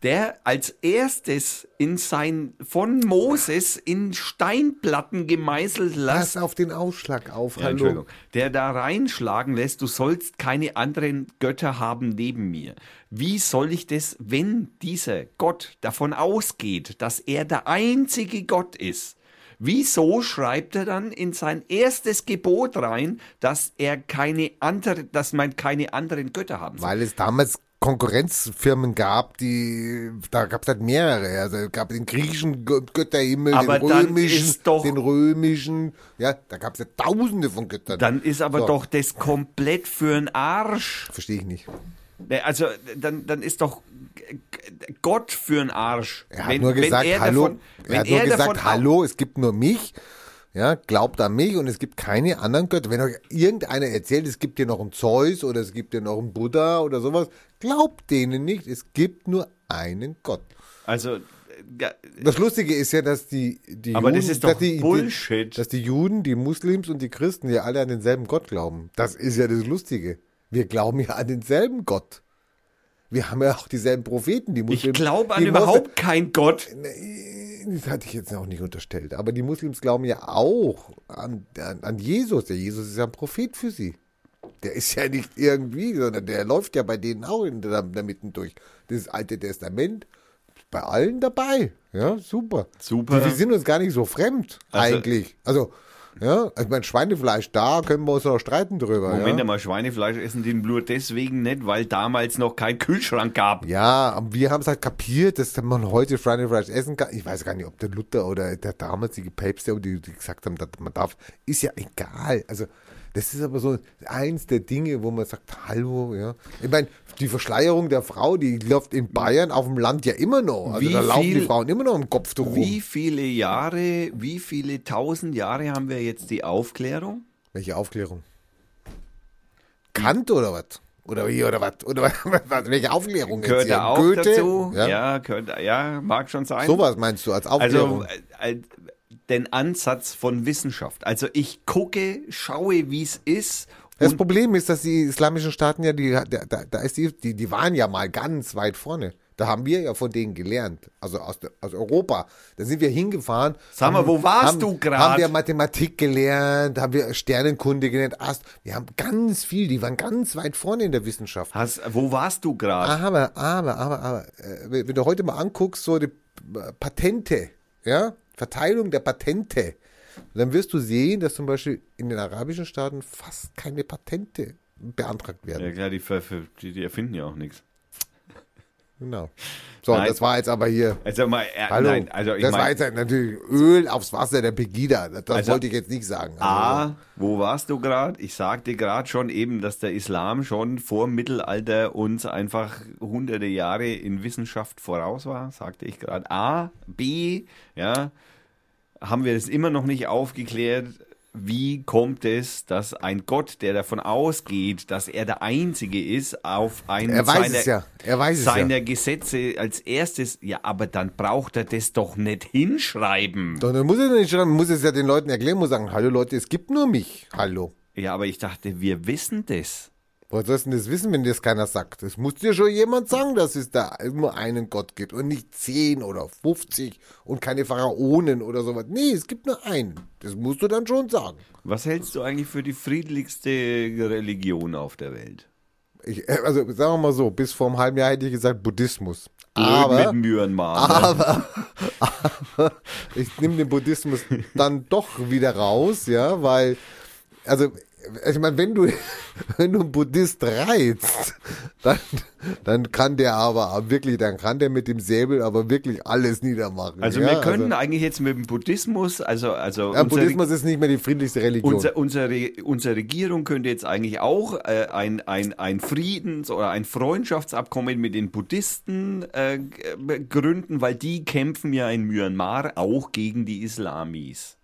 der als erstes in sein, von Moses in Steinplatten gemeißelt lässt. Pass auf den Ausschlag auf, Ja, hallo. Entschuldigung. Der da reinschlagen lässt, du sollst keine anderen Götter haben neben mir. Wie soll ich das, wenn dieser Gott davon ausgeht, dass er der einzige Gott ist? Wieso schreibt er dann in sein erstes Gebot rein, dass er keine andere, dass man keine anderen Götter haben soll? Weil es damals Konkurrenzfirmen gab, die, da gab es halt mehrere. Also es gab den griechischen Gö- Götterhimmel, Aber den römischen, doch- den römischen, ja, da gab es ja tausende von Göttern. Dann ist aber So. doch das komplett für einen Arsch. Verstehe ich nicht. Ne, Also dann, dann ist doch Gott für einen Arsch. Er hat nur gesagt, er hallo, davon- er wenn hat nur gesagt, davon hallo, es gibt nur mich. Ja, glaubt an mich und es gibt keine anderen Götter. Wenn euch irgendeiner erzählt, es gibt hier noch einen Zeus oder es gibt hier noch einen Buddha oder sowas, glaubt denen nicht. Es gibt nur einen Gott. Also, ja, Das Lustige ist ja, dass die, die Aber Juden, das ist doch dass die, Bullshit. Die, dass die Juden, die Muslims und die Christen ja alle an denselben Gott glauben. Das ist ja das Lustige. Wir glauben ja an denselben Gott. Wir haben ja auch dieselben Propheten. Die ich Muslims, glaube an überhaupt keinen Gott. das hatte ich jetzt auch nicht unterstellt. Aber die Muslims glauben ja auch an, an, an Jesus. Der Jesus ist ja ein Prophet für sie. Der ist ja nicht irgendwie, sondern der läuft ja bei denen auch in der, der Mitten durch. Das Alte Testament ist bei allen dabei. Ja, super. Super. Wir sind uns gar nicht so fremd, Also- eigentlich. Also, ja, also mein Schweinefleisch, da können wir uns noch streiten drüber. Moment ja. einmal, Schweinefleisch essen den nur deswegen nicht, weil damals noch kein Kühlschrank gab. Ja, aber wir haben es halt kapiert, dass man heute Schweinefleisch essen kann. Ich weiß gar nicht, ob der Luther oder der damals die Päpste, die, die gesagt haben, dass man darf, ist ja egal. Also das ist aber so eins der Dinge, wo man sagt, hallo, ja. Ich meine, die Verschleierung der Frau, die läuft in Bayern auf dem Land ja immer noch. Also Wie da laufen die viel- Frauen immer noch im Kopftuch rum. Wie viele Jahre, wie viele tausend Jahre haben wir jetzt die Aufklärung? Welche Aufklärung? Kant oder was? Oder wie oder was? Oder was? Welche Aufklärung jetzt Gehört hier? da auch Goethe? dazu? Ja. Ja, gehört, ja, mag schon sein. Sowas meinst du als Aufklärung? Also äh, äh, den Ansatz von Wissenschaft. Also ich gucke, schaue, wie es ist. Das Problem ist, dass die islamischen Staaten ja, die, da, da, ist die, die, die waren ja mal ganz weit vorne. Da haben wir ja von denen gelernt. Also aus, aus Europa. Da sind wir hingefahren. Sag mal, wo warst haben, du grad? Haben wir Mathematik gelernt, haben wir Sternenkunde gelernt, Ast. Wir haben ganz viel, die waren ganz weit vorne in der Wissenschaft. hast, wo warst du gerade? Aber, aber, aber, aber, äh, wenn du heute mal anguckst, so die Patente, ja, Verteilung der Patente, dann wirst du sehen, dass zum Beispiel in den arabischen Staaten fast keine Patente beantragt werden. Ja klar, die, die, die erfinden ja auch nichts. Genau. So, Nein. das war jetzt aber hier. Also mal, äh, Hallo. nein, also ich das war meine, jetzt halt natürlich Öl aufs Wasser der Pegida. Das, Also, wollte ich jetzt nicht sagen. Also, A, wo warst du gerade? Ich sagte gerade schon eben, dass der Islam schon vor Mittelalter uns einfach hunderte Jahre in Wissenschaft voraus war, sagte ich gerade. A, B, ja, haben wir das immer noch nicht aufgeklärt. Wie kommt es, dass ein Gott, der davon ausgeht, dass er der Einzige ist, auf einen Er seiner, ja. Er es ja. seiner Gesetze als erstes, ja, aber dann braucht er das doch nicht hinschreiben. Doch, dann muss er nicht schreiben, muss es ja den Leuten erklären, muss sagen, hallo Leute, es gibt nur mich. Hallo. Ja, aber ich dachte, wir wissen das. Woher sollst du denn das wissen, wenn dir das keiner sagt? Das muss dir schon jemand sagen, dass es da nur einen Gott gibt und nicht 10 oder 50 und keine Pharaonen oder sowas. Nee, es gibt nur einen. Das musst du dann schon sagen. Was hältst du eigentlich für die friedlichste Religion auf der Welt? Ich, äh, also sagen wir mal so, bis vor einem halben Jahr hätte ich gesagt Buddhismus. Mit Aber, Myanmar. ne? aber, aber ich nehme den Buddhismus dann doch wieder raus, ja, weil, also, ich meine, wenn du, wenn du einen Buddhist reizt, dann, dann kann der aber wirklich, dann kann der mit dem Säbel aber wirklich alles niedermachen. Also ja? wir könnten eigentlich jetzt mit dem Buddhismus, also, also ja, unsere, Buddhismus ist nicht mehr die friedlichste Religion. unser, unsere, unsere Regierung könnte jetzt eigentlich auch äh, ein, ein, ein Friedens- oder ein Freundschaftsabkommen mit den Buddhisten äh, gründen, weil die kämpfen ja in Myanmar auch gegen die Islamis.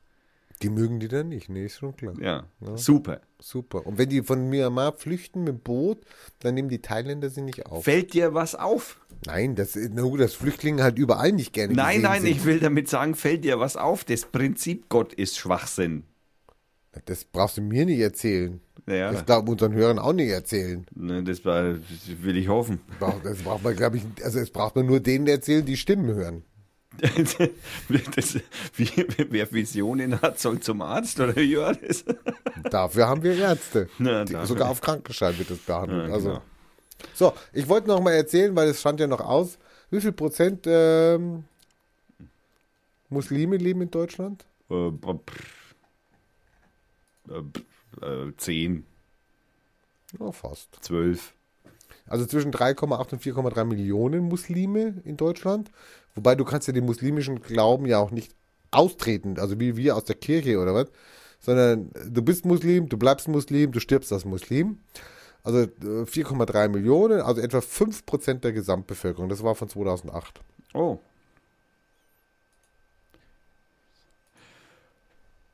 die mögen die dann nicht, nee, ist schon klar. Ja, super. Super. Und wenn die von Myanmar flüchten mit dem Boot, dann nehmen die Thailänder sie nicht auf. Fällt dir was auf? Nein, das ist nur, dass Flüchtlinge halt überall nicht gerne Nein, nein, sind. ich will damit sagen, fällt dir was auf? Das Prinzip Gott ist Schwachsinn. Das brauchst du mir nicht erzählen. Ja. Das darf unseren Hörern auch nicht erzählen. Ne, Das, will ich hoffen. Das braucht man, glaube ich, also es braucht man nur denen erzählen, die Stimmen hören. das, wie, wer Visionen hat, soll zum Arzt oder wie war das? Dafür haben wir Ärzte. Na, Die, sogar auf Krankenschein wird das behandelt. Ja, also. genau. So, ich wollte noch mal erzählen, weil es stand ja noch aus, wie viel Prozent ähm, Muslime leben in Deutschland? Äh, pff, äh, pff, äh, 10, Ja, fast. 12. Also zwischen 3,8 und 4,3 Millionen Muslime in Deutschland. Wobei du kannst ja den muslimischen Glauben ja auch nicht austreten, also wie wir aus der Kirche oder was, sondern du bist Muslim, du bleibst Muslim, du stirbst als Muslim. Also äh, 4,3 Millionen, also etwa 5% der Gesamtbevölkerung. Das war von 2008. Oh.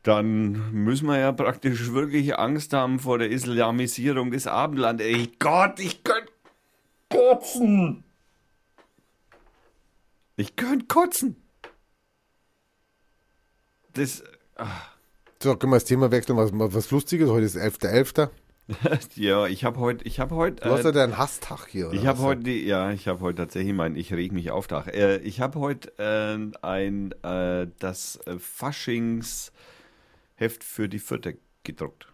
Dann müssen wir ja praktisch wirklich Angst haben vor der Islamisierung des Abendlandes. Ey Gott, ich könnte kotzen. Ich könnte kotzen. Das, So, können wir das Thema wechseln, was, was Lustiges. Heute ist 11.11. ja, ich habe heute, ich habe heute, Du hast ja äh, deinen Hasstag hier, oder? ich habe heute, die- ja, ich habe heute tatsächlich mein, ich reg mich auf Tag. Äh, ich habe heute äh, ein, äh, das Faschingsheft für die Vierte gedruckt.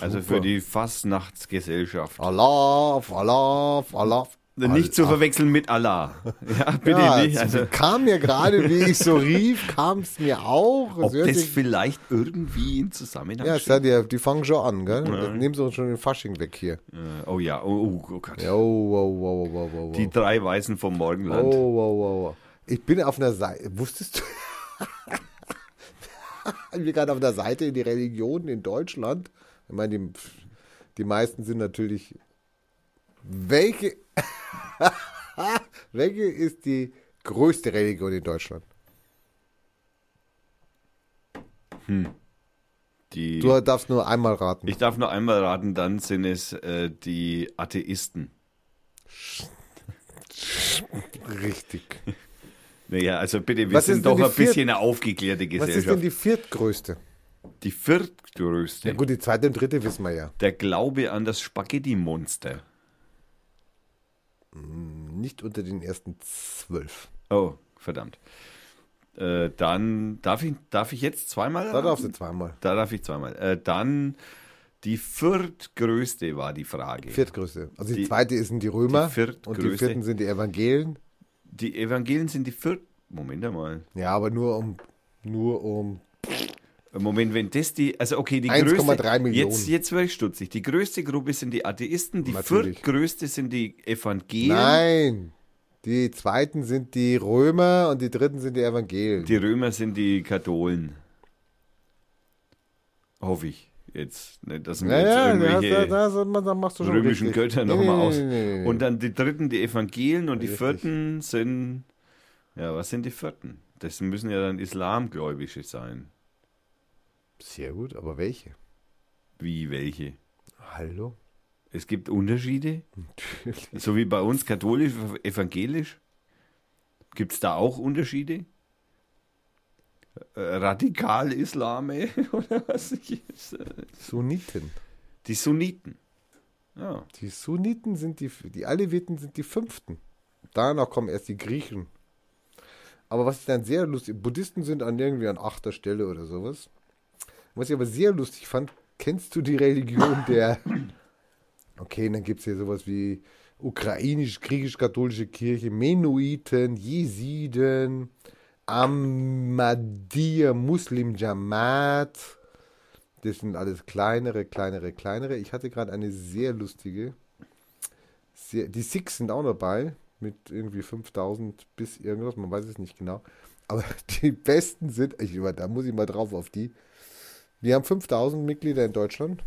Also für Super. die Fastnachtsgesellschaft. Allah, Allah, Allah. Nicht zu verwechseln mit Allah. Ja, bitte ja, nicht. Also, kam mir gerade, wie ich so rief, kam es mir auch. Ob das sich- vielleicht irgendwie in Zusammenhang Ja, steht. ja die, die fangen schon an, gell? Nehmen sie uns schon den Fasching weg hier. Äh, Oh ja, oh, oh, oh Gott. Ja, oh, wow, wow, wow. Die drei Weißen vom oh, Morgenland. wow, wow, wow. Ich bin auf einer Seite, wusstest du? ich bin gerade auf einer Seite in die Religionen in Deutschland. Ich meine, die, die meisten sind natürlich. Welche, welche ist die größte Religion in Deutschland? Die, Du darfst nur einmal raten. ich darf nur einmal raten, dann sind es äh, die Atheisten. Richtig. Naja, also bitte, wir Was sind doch ein viert- bisschen eine aufgeklärte Was ist denn Gesellschaft. die viertgrößte? Die viertgrößte. Ja gut, die zweite und dritte wissen wir ja. Der Glaube an das Spaghetti-Monster. Nicht unter den ersten zwölf. Oh, verdammt. Äh, dann darf ich, darf ich jetzt zweimal? Da darfst du zweimal. Da darf ich zweimal. Äh, dann die viertgrößte war die Frage. Viertgrößte. Also die, Die- zweite sind die Römer die viertgrößte. und die vierten sind die Evangelien. Die Evangelien sind die viert. Moment einmal. Ja, aber nur um nur um Moment, wenn das die, also okay, die 1,3 größte, Millionen. jetzt, jetzt werde ich stutzig. Die größte Gruppe sind die Atheisten, die Natürlich. viertgrößte sind die Evangelien, Nein. Die zweiten sind die Römer und die dritten sind die Evangelien. die Römer sind die Katholen. Hoffe ich jetzt. Nicht, dass wir ja, jetzt irgendwelche das, das, das, das machst du schon römischen richtig. Götter Nee, nochmal nee, aus. nee, nee, nee. Und dann die dritten, die Evangelien und die Richtig. vierten sind, ja, was sind die vierten? Das müssen ja dann Islamgläubische sein. Sehr gut, aber welche? Wie welche? Hallo? Es gibt Unterschiede, Natürlich. so wie bei uns katholisch, evangelisch. Gibt es da auch Unterschiede? Äh, Radikal-Islame oder was? Ich- äh, Sunniten. Die Sunniten. Ja. Die Sunniten sind die, die Aleviten sind die fünften. Danach kommen erst die Griechen. Aber was ich dann sehr lustig, Buddhisten sind an irgendwie an achter Stelle oder sowas. Was ich aber sehr lustig fand, kennst du die Religion der, okay, dann gibt es hier sowas wie ukrainisch-griechisch-katholische Kirche, Mennoniten, Jesiden, Ahmadiyya, Muslim Jamaat. Das sind alles kleinere, kleinere, kleinere. Ich hatte gerade eine sehr lustige. Sehr, die Sikhs sind auch dabei mit irgendwie 5000 bis irgendwas, man weiß es nicht genau. Aber die besten sind, ich, da muss ich mal drauf auf die. Wir haben 5000 Mitglieder in Deutschland.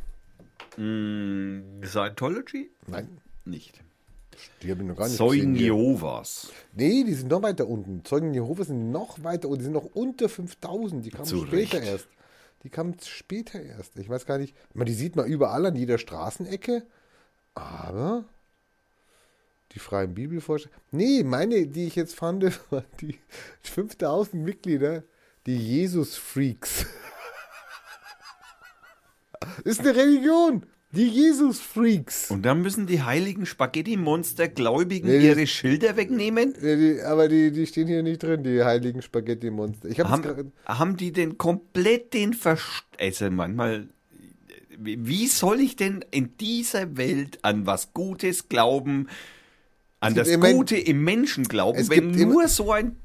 Mm, Scientology? Nein, Nicht. die habe ich noch gar nicht Zeugen gesehen. Jehovas. Nee, die sind noch weiter unten. Zeugen Jehovas sind noch weiter unten. Die sind noch unter 5000. Die kamen Zu später Recht. erst. Die kamen später erst. Ich weiß gar nicht. Ich meine, die sieht man überall an jeder Straßenecke. Aber die freien Bibelforscher. Nee, meine, die ich jetzt fand, waren die 5000 Mitglieder, die Jesus-Freaks. Ist eine Religion. Die Jesus-Freaks. Und dann müssen die heiligen Spaghetti-Monster-Gläubigen Nee, ihre Schilder wegnehmen? Ja, die, aber die, die stehen hier nicht drin, die heiligen Spaghetti-Monster. Haben, haben die denn komplett den Verst... Also manchmal... Wie soll ich denn in dieser Welt an was Gutes glauben, an das immerhin- Gute im Menschen glauben, wenn nur so ein...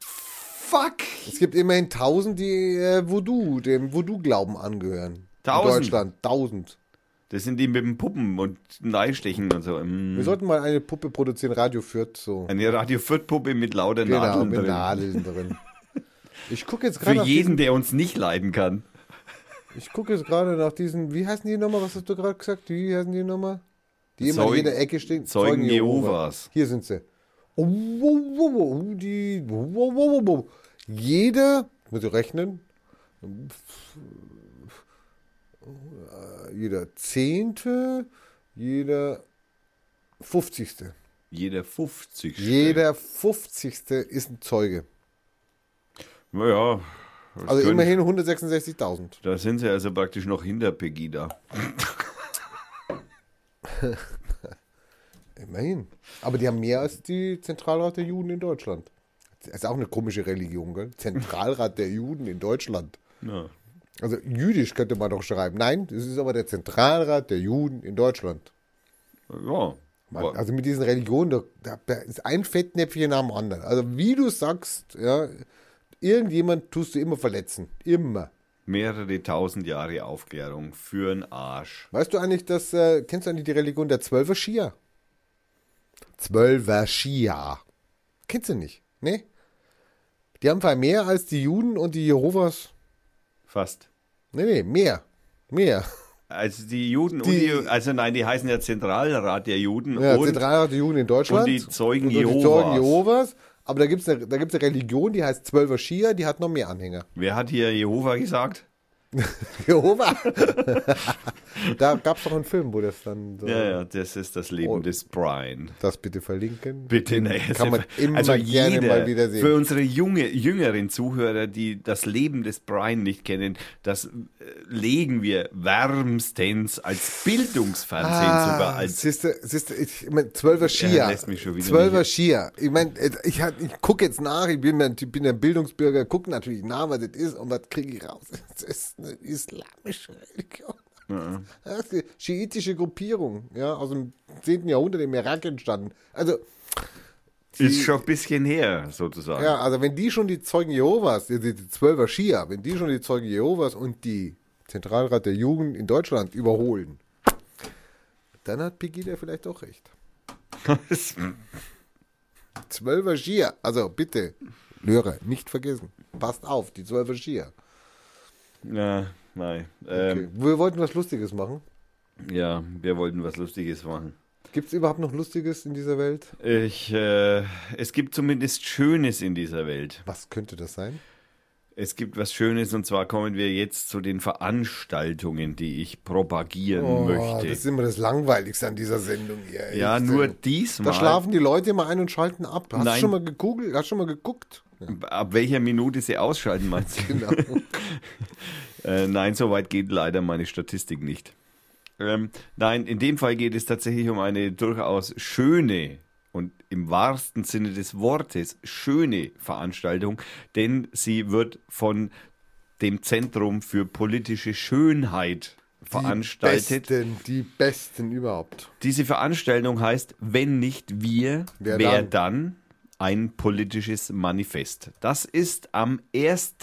Fuck! Es gibt immerhin tausend, die äh, Voodoo, dem Voodoo-Glauben angehören. Tausend? In Deutschland, tausend. Das sind die mit den Puppen und Neistechen und so. Mm. Wir sollten mal eine Puppe produzieren, Radio Fürth, so. Eine Radio Fürth Puppe mit lauter Genau, Nadeln mit drin. Nadeln drin. Ich gucke jetzt Für gerade nach jeden, diesen, der uns nicht leiden kann. ich gucke jetzt gerade nach diesen, wie heißen die nochmal, was hast du gerade gesagt? Wie heißen die nochmal? Die immer in Zeugen- jeder Ecke stehen. Zeugen Jehovas. Hier sind sie. Oh, wo, wo, wo, die, wo, wo, wo, wo. Jeder, muss ich rechnen, jeder Zehnte, jeder Fünfzigste. Jeder 50. Jeder Fünfzigste ist ein Zeuge. Naja. Also immerhin 166.000. Da sind sie also praktisch noch hinter Pegida. Immerhin. Aber die haben mehr als die Zentralrat der Juden in Deutschland. Das ist auch eine komische Religion, gell? Zentralrat der Juden in Deutschland. Ja. Also jüdisch könnte man doch schreiben. Nein, das ist aber der Zentralrat der Juden in Deutschland. ja. Aber- also mit diesen Religionen, da, da- da ist ein Fettnäpfchen nach dem anderen. Also wie du sagst, ja, irgendjemand tust du immer verletzen. Immer. Mehrere tausend Jahre Aufklärung für einen Arsch. Weißt du eigentlich, dass, äh, kennst du eigentlich die Religion der Zwölfer Schia? Zwölfer Schia. Kennst du nicht? Ne? Die haben zwar mehr als die Juden und die Jehovas. Fast. Nee, nee, mehr. Mehr. Also die Juden Die- also nein, die heißen ja Zentralrat der Juden Ja, und Zentralrat der Juden in Deutschland. und die Zeugen und die Jehovas. Zeugen Jehovas. Aber da gibt es eine, da gibt's eine Religion, die heißt Zwölfer Schia, die hat noch mehr Anhänger. wer hat hier Jehova gesagt? Jehova. da gab es doch einen Film, wo das dann so. Ja, ja, das ist das Leben Oh. des Brian. Das bitte verlinken. Bitte, ne, Kann man immer also gerne jeder, mal wieder sehen. Für unsere junge, jüngeren Zuhörer, die das Leben des Brian nicht kennen, das äh, legen wir wärmstens als Bildungsfernsehen sogar als Ah, Siehste, siehste, ich, ich mein, Zwölfer Schia. Er lässt mich schon wieder Zwölfer Schia. Ich meine, ich, hab- ich gucke jetzt nach, ich bin, ich bin ein Bildungsbürger, gucke natürlich nach, was das ist und was kriege ich raus. Das ist eine islamische Religion. Das ist schiitische Gruppierung, ja, aus dem 10. Jahrhundert im Irak entstanden. Also, ist schon ein bisschen her, sozusagen. ja, also wenn die schon die Zeugen Jehovas, die, die Zwölfer Schia, wenn die schon die Zeugen Jehovas und die Zentralrat der Jugend in Deutschland überholen, dann hat Pegida vielleicht auch recht. Zwölfer Skier. Also bitte, Löre, nicht vergessen. Passt auf, die Zwölfer Skier. ja nein. Okay. Ähm, Wir wollten was Lustiges machen. Ja, wir wollten was Lustiges machen. Gibt es überhaupt noch Lustiges in dieser Welt? Ich, äh, es gibt zumindest Schönes in dieser Welt. Was könnte das sein? Es gibt was Schönes und zwar kommen wir jetzt zu den Veranstaltungen, die ich propagieren möchte. Oh, das ist immer das Langweiligste an dieser Sendung hier. ja, nur ey. diesmal. Da schlafen die Leute immer ein und schalten ab. Hast Nein. du schon mal gegoogelt? Hast du schon mal geguckt? Ab welcher Minute sie ausschalten, meinst du? Genau. äh, nein, so weit geht leider meine Statistik nicht. Ähm, nein, in dem Fall geht es tatsächlich um eine durchaus schöne und im wahrsten Sinne des Wortes schöne Veranstaltung, denn sie wird von dem Zentrum für politische Schönheit veranstaltet. Die besten, die besten überhaupt. Diese Veranstaltung heißt, wenn nicht wir, Wer wer, dann? dann? ein politisches Manifest. Das ist am 1.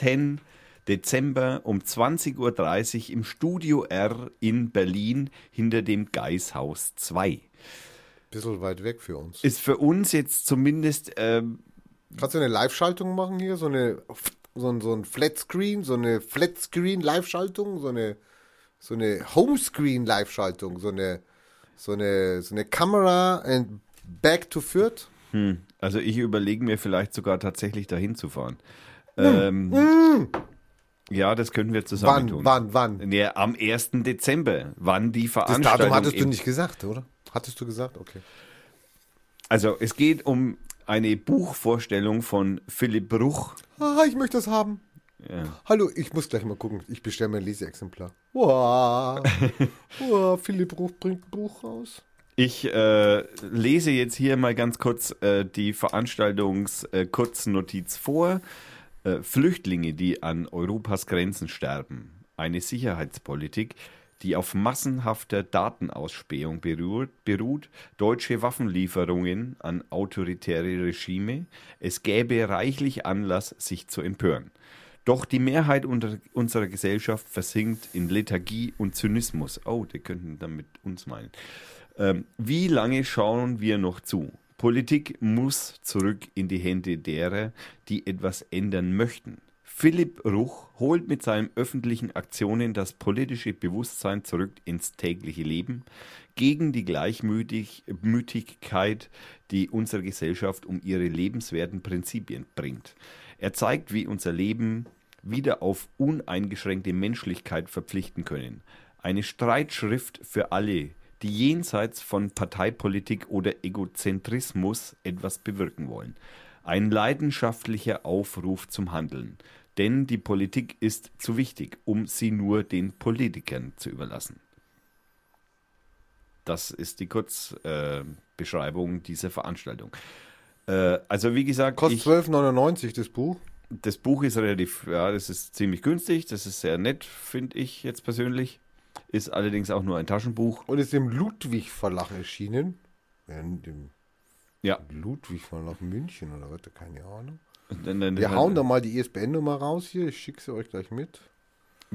Dezember um 20.30 Uhr im Studio R in Berlin hinter dem Geishaus 2. Bisschen weit weg für uns. Ist für uns jetzt zumindest ähm, Kannst du eine Live-Schaltung machen hier? So eine so ein, so ein Flatscreen, so eine Flatscreen-Live-Schaltung, so eine so eine Homescreen-Live-Schaltung, so eine so eine so eine Kamera and back to Fürth. Also ich überlege mir vielleicht sogar tatsächlich dahin zu fahren. Ähm, Ja, das können wir zusammen Wann, tun. wann, wann? Nee, am 1. Dezember, wann die Das Veranstaltung Datum hattest du nicht gesagt, oder? Hattest du gesagt? Okay. Also es geht um eine Buchvorstellung von Philipp Bruch. Ah, ich möchte das haben. Ja. Hallo, ich muss gleich mal gucken. Ich bestelle mir ein Leseexemplar. Wow. wow, Philipp Bruch bringt Buch raus. Ich äh, lese jetzt hier mal ganz kurz äh, die Veranstaltungs-Kurznotiz vor. Äh, Flüchtlinge, die an Europas Grenzen sterben. Eine Sicherheitspolitik, die auf massenhafter Datenausspähung beruht, beruht, deutsche Waffenlieferungen an autoritäre Regime. Es gäbe reichlich Anlass, sich zu empören. Doch die Mehrheit unserer Gesellschaft versinkt in Lethargie und Zynismus. Oh, die könnten damit uns meinen. Ähm, wie lange schauen wir noch zu? Politik muss zurück in die Hände derer, die etwas ändern möchten. Philipp Ruch holt mit seinen öffentlichen Aktionen das politische Bewusstsein zurück ins tägliche Leben, gegen die Gleichmütigkeit, die unsere Gesellschaft um ihre lebenswerten Prinzipien bringt. Er zeigt, wie unser Leben wieder auf uneingeschränkte Menschlichkeit verpflichten können. Eine Streitschrift für alle, die jenseits von Parteipolitik oder Egozentrismus etwas bewirken wollen. Ein leidenschaftlicher Aufruf zum Handeln. Denn die Politik ist zu wichtig, um sie nur den Politikern zu überlassen. Das ist die Kurzbeschreibung äh, dieser Veranstaltung. Äh, also wie gesagt, Kostet ich, 12,99 das Buch. das Buch ist relativ, ja, das ist ziemlich günstig, das ist sehr nett, finde ich jetzt persönlich. Ist allerdings auch nur ein Taschenbuch. Und ist im Ludwig Verlag erschienen. Ja, dem Ja. Ludwig Verlag München oder was? Keine Ahnung. Dann- dann- Wir dann- hauen da mal die ISBN-Nummer raus hier. Ich schicke sie euch gleich mit.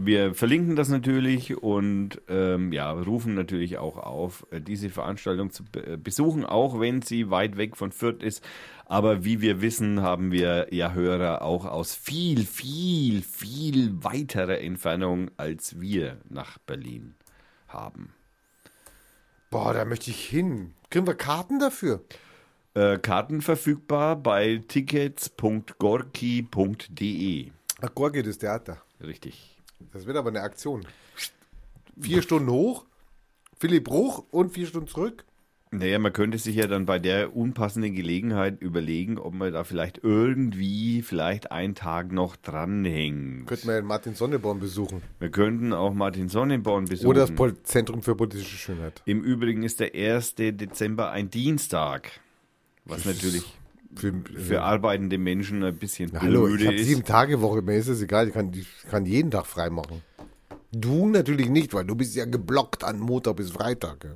Wir verlinken das natürlich und ähm, ja, rufen natürlich auch auf, äh, diese Veranstaltung zu äh, besuchen, auch wenn sie weit weg von Fürth ist. Aber wie wir wissen, haben wir ja Hörer auch aus viel, viel, viel weiterer Entfernung, als wir nach Berlin haben. Boah, da möchte ich hin. Kriegen wir Karten dafür? Äh, Karten verfügbar bei tickets.gorki.de. Ach, Gorgi, das Theater. Richtig. Das wird aber eine Aktion. Vier Stunden hoch, Philipp Bruch und vier Stunden zurück. Naja, man könnte sich ja dann bei der unpassenden Gelegenheit überlegen, ob man da vielleicht irgendwie vielleicht einen Tag noch dranhängt. Könnten wir Martin Sonneborn besuchen. Wir könnten auch Martin Sonnenborn besuchen. Oder das Pol Zentrum für politische Schönheit. Im Übrigen ist der 1. Dezember ein Dienstag, was natürlich Für, für arbeitende Menschen ein bisschen Na, Hallo, ich habe sieben Tage Woche, mir ist es egal, ich kann, ich kann jeden Tag frei machen. Du natürlich nicht, weil du bist ja geblockt an Montag bis Freitag. Ja.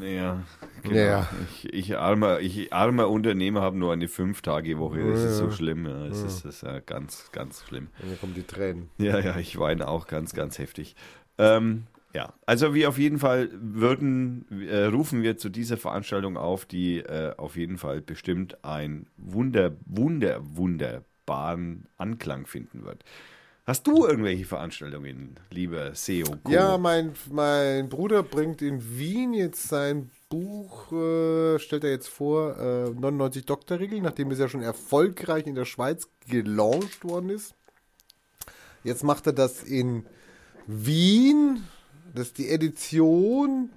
Ja, genau. Ja. Ich, ich, armer, ich armer Unternehmer habe nur eine Fünf-Tage-Woche. Das ist so schlimm. Ja. Das, ist, das ist ja ganz, ganz schlimm. Und hier kommen die Tränen. Ja, ja, ich weine auch ganz, ganz heftig. Ähm, ja, also wir auf jeden Fall würden, äh, rufen wir zu dieser Veranstaltung auf, die äh, auf jeden Fall bestimmt ein wunder, wunder, wunderbaren Anklang finden wird. Hast du irgendwelche Veranstaltungen, lieber SEO? Ja, mein, mein Bruder bringt in Wien jetzt sein Buch, äh, stellt er jetzt vor, äh, 99 Doktorregeln, nachdem es ja schon erfolgreich in der Schweiz gelauncht worden ist. Jetzt macht er das in Wien. Das ist die Edition,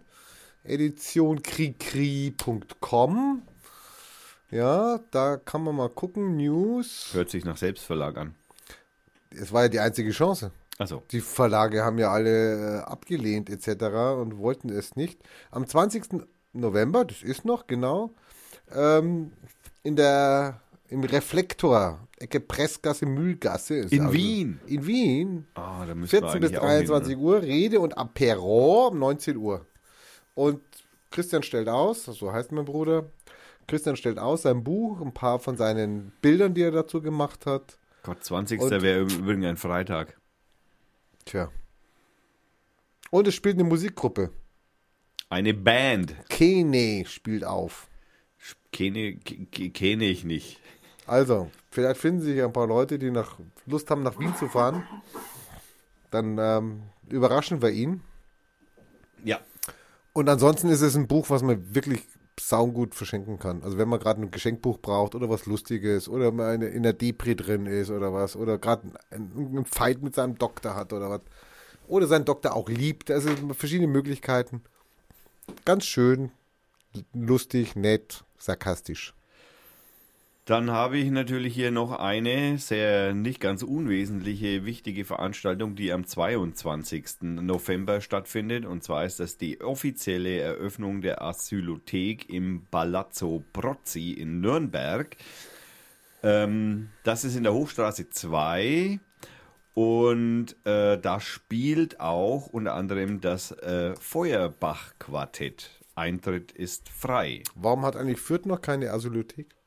editionkrikri.com. Ja, da kann man mal gucken, News. Hört sich nach Selbstverlag an. Es war ja die einzige Chance. Also, Die Verlage haben ja alle äh, abgelehnt etc. und wollten es nicht. Am 20. November, das ist noch genau, ähm, in der im Reflektor, Ecke Pressgasse, Mühlgasse. Ist In Wien? In Wien. ah, da müssen wir 14 bis eigentlich auch hin, 23 ne? Uhr, Rede und Apero um 19 Uhr. Und Christian stellt aus, so heißt mein Bruder, Christian stellt aus sein Buch, ein paar von seinen Bildern, die er dazu gemacht hat. Gott, 20. Und- wäre übrigens ein Freitag. Tja. Und es spielt eine Musikgruppe. Eine Band. Kene spielt auf. Kenne, k- kenne ich nicht. Also, vielleicht finden sich ein paar Leute, die nach Lust haben, nach Wien zu fahren. Dann ähm, überraschen wir ihn. Ja. Und ansonsten ist es ein Buch, was man wirklich saugut verschenken kann. Also wenn man gerade ein Geschenkbuch braucht oder was Lustiges oder eine, in der Depri drin ist oder was oder gerade einen, einen Fight mit seinem Doktor hat oder was. Oder seinen Doktor auch liebt. Also verschiedene Möglichkeiten. Ganz schön, lustig, nett, sarkastisch. Dann habe ich natürlich hier noch eine sehr nicht ganz unwesentliche, wichtige Veranstaltung, die am 22. November stattfindet. Und zwar ist das die offizielle Eröffnung der Asylothek im Palazzo Prozzi in Nürnberg. Ähm, das ist in der Hochstraße 2. Und äh, da spielt auch unter anderem das äh, Feuerbach-Quartett. Eintritt ist frei. Warum hat eigentlich Fürth noch keine Asylothek?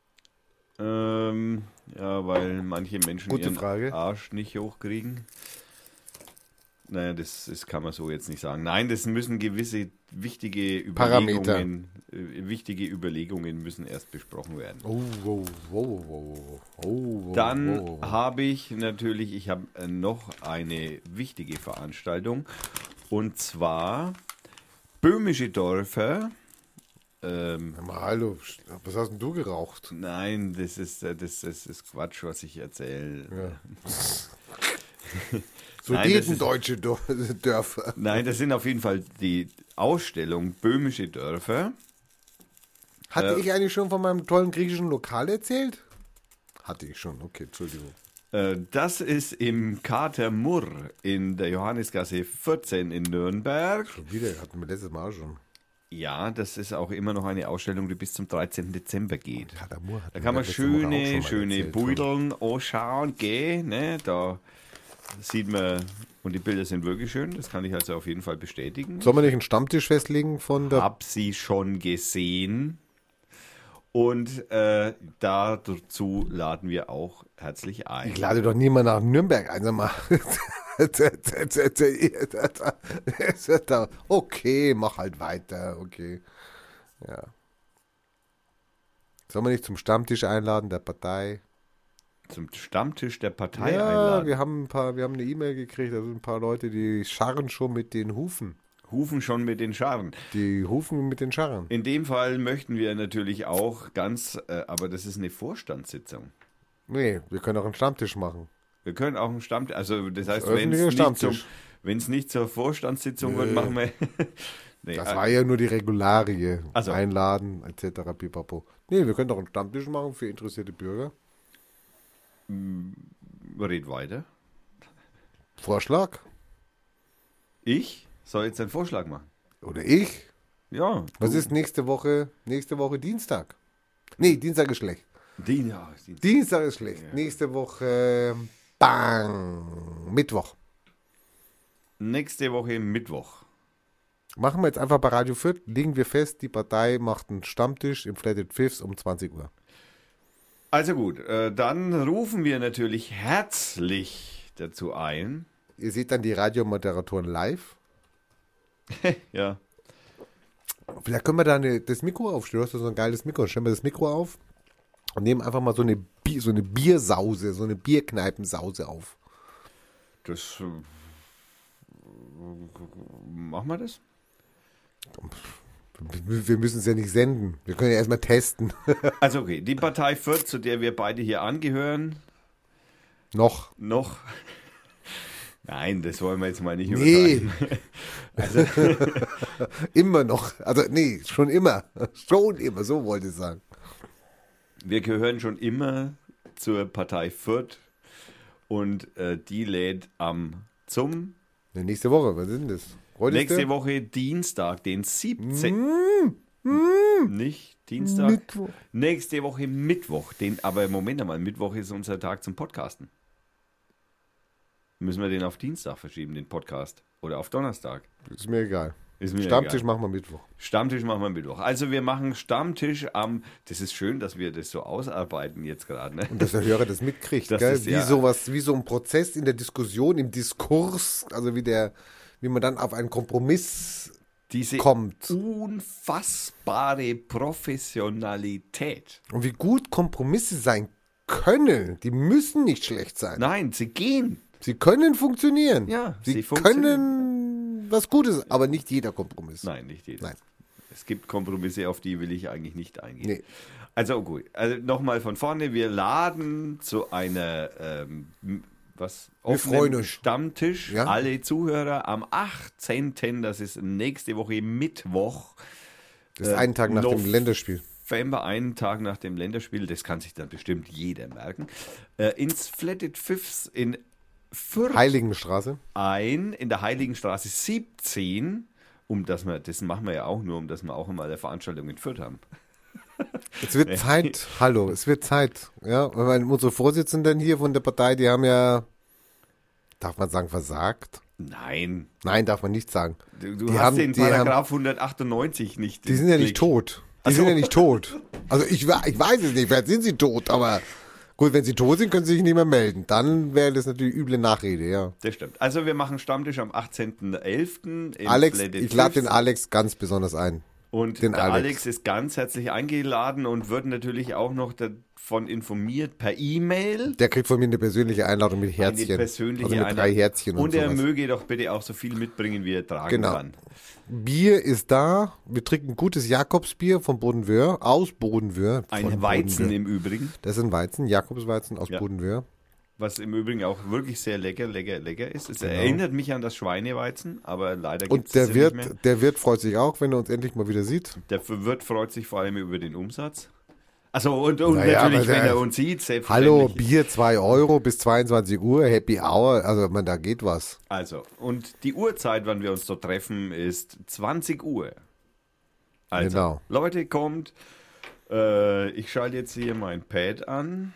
Ähm, ja, weil manche Menschen Gute ihren Frage. Arsch nicht hochkriegen. Naja, das, das kann man so jetzt nicht sagen. Nein, das müssen gewisse wichtige Parameter. Überlegungen, äh, wichtige Überlegungen müssen erst besprochen werden. Oh, oh, oh, oh, oh, oh, oh, Dann oh, oh. habe ich natürlich, ich habe äh, noch eine wichtige Veranstaltung und zwar böhmische Dörfer. Ähm, hallo, was hast denn du geraucht? nein, das ist, äh, das, das ist Quatsch, was ich erzähle. So Nein, das jeden deutsche Dörfer. Nein, das sind auf jeden Fall die Ausstellung Böhmische Dörfer. Hatte Äh, ich eigentlich schon von meinem tollen griechischen Lokal erzählt? Hatte ich schon, okay, Entschuldigung. Äh, Das ist im Kater Murr in der Johannesgasse 14 in Nürnberg. Schon wieder, hatten wir letztes Mal auch schon. Ja, das ist auch immer noch eine Ausstellung, die bis zum 13. Dezember geht. Hatten Da kann man schöne, schöne. Buideln anschauen, gehen. Ne? Da sieht man, und die Bilder sind wirklich schön, das kann ich also auf jeden Fall bestätigen. Sollen wir nicht einen Stammtisch festlegen von der... Hab sie schon gesehen. Und äh, dazu laden wir auch herzlich ein. Ich lade doch niemand nach Nürnberg ein, sag mal. okay, mach halt weiter, okay. Ja. Sollen wir nicht zum Stammtisch einladen der Partei? Zum Stammtisch der Partei ja, einladen. wir haben ein paar, wir haben eine E-Mail gekriegt, da sind ein paar Leute, die scharren schon mit den Hufen. Hufen schon mit den Scharen. Die hufen mit den Scharren. In dem Fall möchten wir natürlich auch ganz, äh, aber das ist eine Vorstandssitzung. Nee, wir können auch einen Stammtisch machen. Wir können auch einen Stammtisch, also das heißt, wenn es nicht, nicht zur Vorstandssitzung wird, machen wir. nee, Das äh, war ja nur die Regularie. Also. Einladen, etc. Pipapo. Nee, wir können doch einen Stammtisch machen für interessierte Bürger. red weiter. Vorschlag? Ich soll jetzt einen Vorschlag machen. Oder ich? Ja. Was ist nächste Woche? Nächste Woche Dienstag. Nee, Dienstag ist schlecht. Die, ja, die, Dienstag ist schlecht. Nächste Woche, bang, Mittwoch. nächste Woche Mittwoch. Machen wir jetzt einfach bei Radio Fürth, legen wir fest, die Partei macht einen Stammtisch im Flatted Fifths um 20 Uhr. Also gut, äh, dann rufen wir natürlich herzlich dazu ein. Ihr seht dann die Radiomoderatoren live. Ja. Vielleicht können wir da eine, das Mikro aufstellen. Du hast ja so ein geiles Mikro. Stellen wir das Mikro auf und nehmen einfach mal so eine, Bier, so eine Biersause, so eine Bierkneipensause auf. Das. Äh, machen wir das? Wir müssen es ja nicht senden. Wir können ja erstmal testen. Also okay, die Partei Fürth, zu der wir beide hier angehören, Noch. noch. Nein, das wollen wir jetzt mal nicht Nee. übertreiben. Immer noch. Also, nee, schon immer. Schon immer, so wollte ich sagen. Wir gehören schon immer zur Partei Fürth und äh, die lädt am zum nächste Woche, was ist denn das? Heute nächste Woche Dienstag, den 17. Nicht Dienstag? Mittwoch. Nächste Woche Mittwoch. Den, aber Moment mal, Mittwoch ist unser Tag zum Podcasten. Müssen wir den auf Dienstag verschieben, den Podcast? Oder auf Donnerstag? Ist mir egal. Ist mir Stammtisch egal. machen wir Mittwoch. Stammtisch machen wir Mittwoch. Also wir machen Stammtisch am. Das ist schön, dass wir das so ausarbeiten jetzt gerade. Ne? Und dass der Hörer das mitkriegt, Das gell? ist wie ja- sowas, wie so ein Prozess in der Diskussion, im Diskurs, also wie der, wie man dann auf einen Kompromiss Diese kommt. unfassbare Professionalität. Und wie gut Kompromisse sein können. Die müssen nicht schlecht sein. Nein, sie gehen. Sie können funktionieren. Ja, sie, sie können was Gutes, aber nicht jeder Kompromiss. Nein, nicht jeder. Nein. Es gibt Kompromisse, auf die will ich eigentlich nicht eingehen. Nee. Also gut, also nochmal von vorne. Wir laden zu einer ähm, was uns. Stammtisch Ja. alle Zuhörer am 18. Das ist nächste Woche Mittwoch. Das ist Äh, einen Tag nach dem Länderspiel. November, einen Tag nach dem Länderspiel, das kann sich dann bestimmt jeder merken, äh, ins Flatted Fifths in Fürth Heiligenstraße. ein, in der Heiligenstraße 17, um das wir, das machen wir ja auch nur, um dass wir auch immer eine Veranstaltung in Fürth haben. Es wird Zeit, hallo, es wird Zeit. Ja, weil unsere Vorsitzenden hier von der Partei, die haben ja, darf man sagen, versagt? Nein, Nein, darf man nicht sagen. du, du Die hast haben- den Paragraph 198 nicht. Die sind ja nicht Blick. tot. Die Ach so. sind ja nicht tot. Also ich, ich weiß es nicht, vielleicht sind sie tot, aber gut, wenn sie tot sind, können sie sich nicht mehr melden. Dann wäre das natürlich üble Nachrede, ja. Das stimmt. Also wir machen Stammtisch am 18.11. im Alex, ich lade den. Alex ganz besonders ein. Und den der Alex. Alex. ist ganz herzlich eingeladen und wird natürlich auch noch davon informiert per E-Mail. Der kriegt von mir eine persönliche Einladung mit Herzchen. Eine persönliche also mit drei Einladung. Herzchen und, Und er sowas. möge doch bitte auch so viel mitbringen, wie er tragen Genau. kann. Bier ist da. Wir trinken gutes Jakobsbier von Bodenwöhr, aus Bodenwöhr. Ein Weizen Bodenwöhr. im Übrigen, Das ist ein Weizen, Jakobsweizen aus Ja. Bodenwöhr. Was im Übrigen auch wirklich sehr lecker, lecker, lecker ist. Es erinnert mich an das Schweineweizen, aber leider gibt es Genau. Und der nicht Wirt, mehr. der Wirt freut sich auch, wenn er uns endlich mal wieder sieht. Der Wirt freut sich vor allem über den Umsatz. Also und, und Naja, natürlich, wenn er uns sieht, Hallo. Bier 2 Euro bis 22 Uhr, Happy Hour. Also, man, da geht was. Also, und die Uhrzeit, wann wir uns dort treffen, ist 20 Uhr. Also, Genau. Leute, kommt. Äh, ich schalte jetzt hier mein Pad an,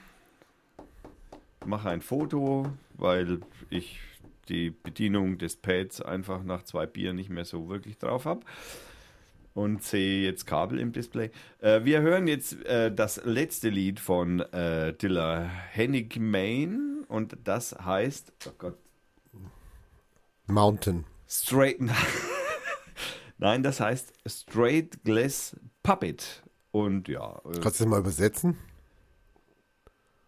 mache ein Foto, weil ich die Bedienung des Pads einfach nach zwei Bier nicht mehr so wirklich drauf habe. Und sehe jetzt Kabel im Display. Äh, wir hören jetzt äh, das letzte Lied von äh, Dilla Hennig Main und das heißt, oh Gott, Mountain. Straight. Nein, das heißt Straight Glass Puppet. Und ja, äh, Kannst du das mal übersetzen?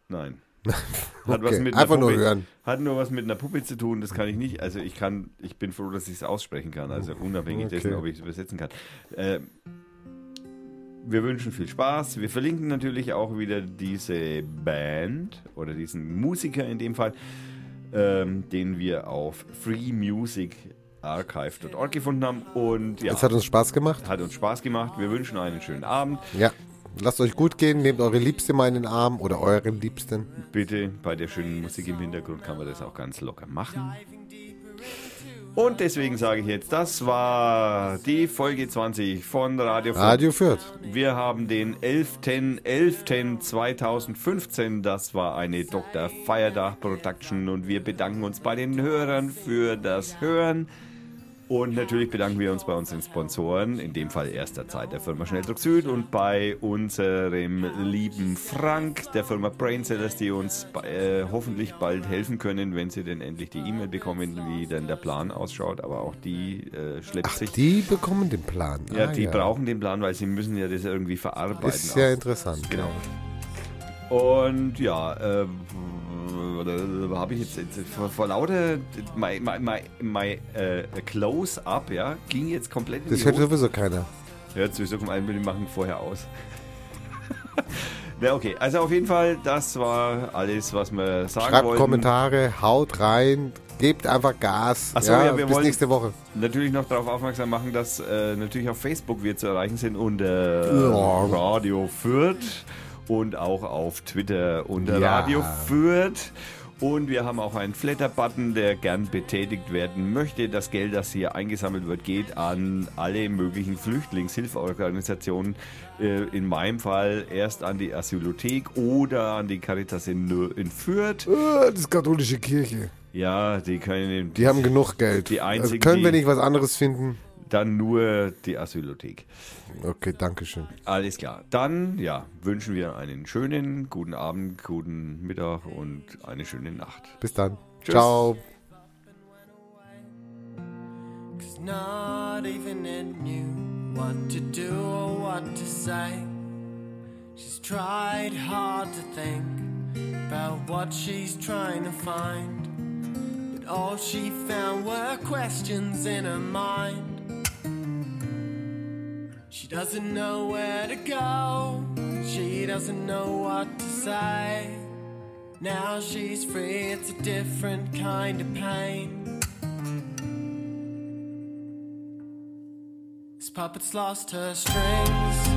nein. Hat was Okay, mit einer einfach nur Puppe, hören. Hat nur was mit einer Puppe zu tun, das kann ich nicht. Also ich kann, ich bin froh, dass ich es aussprechen kann, also unabhängig Okay. dessen, ob ich es übersetzen kann. Äh, wir wünschen viel Spaß. Wir verlinken natürlich auch wieder diese Band oder diesen Musiker in dem Fall, ähm, den wir auf freemusicarchive.org gefunden haben. Und ja, Es hat uns Spaß gemacht. hat uns Spaß gemacht. Wir wünschen einen schönen Abend. Ja. Lasst euch gut gehen, nehmt eure Liebste mal in den Arm oder euren Liebsten. Bitte, bei der schönen Musik im Hintergrund kann man das auch ganz locker machen. Und deswegen sage ich jetzt, das war die Folge 20 von Radio Fürth. Radio Fürth. Wir haben den 11.11.2015. Das war eine Dr. Feiertag Production und wir bedanken uns bei den Hörern für das Hören. Und natürlich bedanken wir uns bei unseren Sponsoren, in dem Fall erster Zeit der Firma Schnelldruck Süd und bei unserem lieben Frank der Firma Braincellers, die uns äh, hoffentlich bald helfen können, wenn sie denn endlich die E-Mail bekommen, wie denn der Plan ausschaut. Aber auch die äh, schleppt Ach, sich. die bekommen den Plan. ja, Ah, die brauchen den Plan, weil sie müssen ja das irgendwie verarbeiten. Ist sehr auch. interessant. Genau. Und ja, äh, habe ich jetzt, jetzt vor, vor lauter my, my, my, my äh, Close-Up, ja, ging jetzt komplett in Das hört sowieso keiner. Hört sowieso vom einen, wir machen vorher aus. Na okay, also auf jeden Fall, das war alles, was wir sagen Schreibt wollten. Kommentare, haut rein, gebt einfach Gas. Ach so, ja, wir bis wollen- nächste Woche. Natürlich noch darauf aufmerksam machen, dass äh, natürlich auf Facebook wir zu erreichen sind unter Ja. Radio Fürth und auch auf Twitter unter Ja. Radio Fürth. Und wir haben auch einen Flatter-Button, der gern betätigt werden möchte. Das Geld, das hier eingesammelt wird, geht an alle möglichen Flüchtlingshilfeorganisationen. Äh, In meinem Fall erst an die Asylothek oder an die Caritas in, Fürth. Äh, Das ist katholische Kirche. Ja, die können Die haben genug Geld. Die also einzigen, können wir nicht was anderes finden? Dann nur die Asylothek. Okay, danke schön. Alles klar. Dann, ja, wünschen wir einen schönen guten Abend, guten Mittag und eine schöne Nacht. Bis dann. Tschüss. Ciao. Cause not even it knew what to do or what to say. She's tried hard to think about what she's trying to find. But all she found were questions in her mind. She doesn't know where to go, she doesn't know what to say. Now she's free, it's a different kind of pain. This puppet's lost her strings.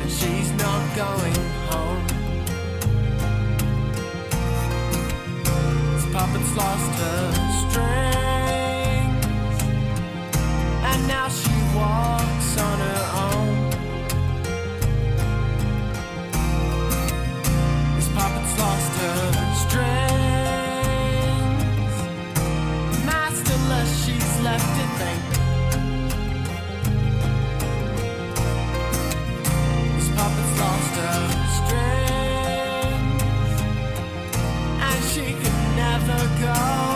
And she's not going home. This puppet's lost her strings. And now she walks on her own. This puppet's lost her. Masterless, she's left to think. This puppet's lost her and she never go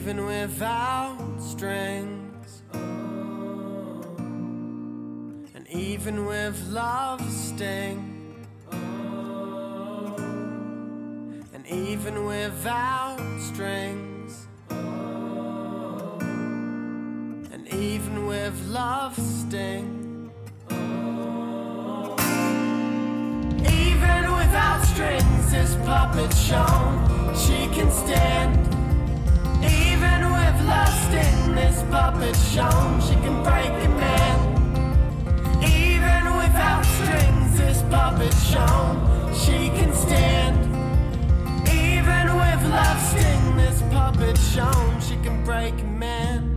even without strings, and even with love sting, and even without strings, and even with love sting. Even without strings, this puppet shown she can stand. Even lust in this puppet shown, she can break a man. Even without strings, this puppet shown, she can stand. Even with love sting, this puppet shown, she can break a man.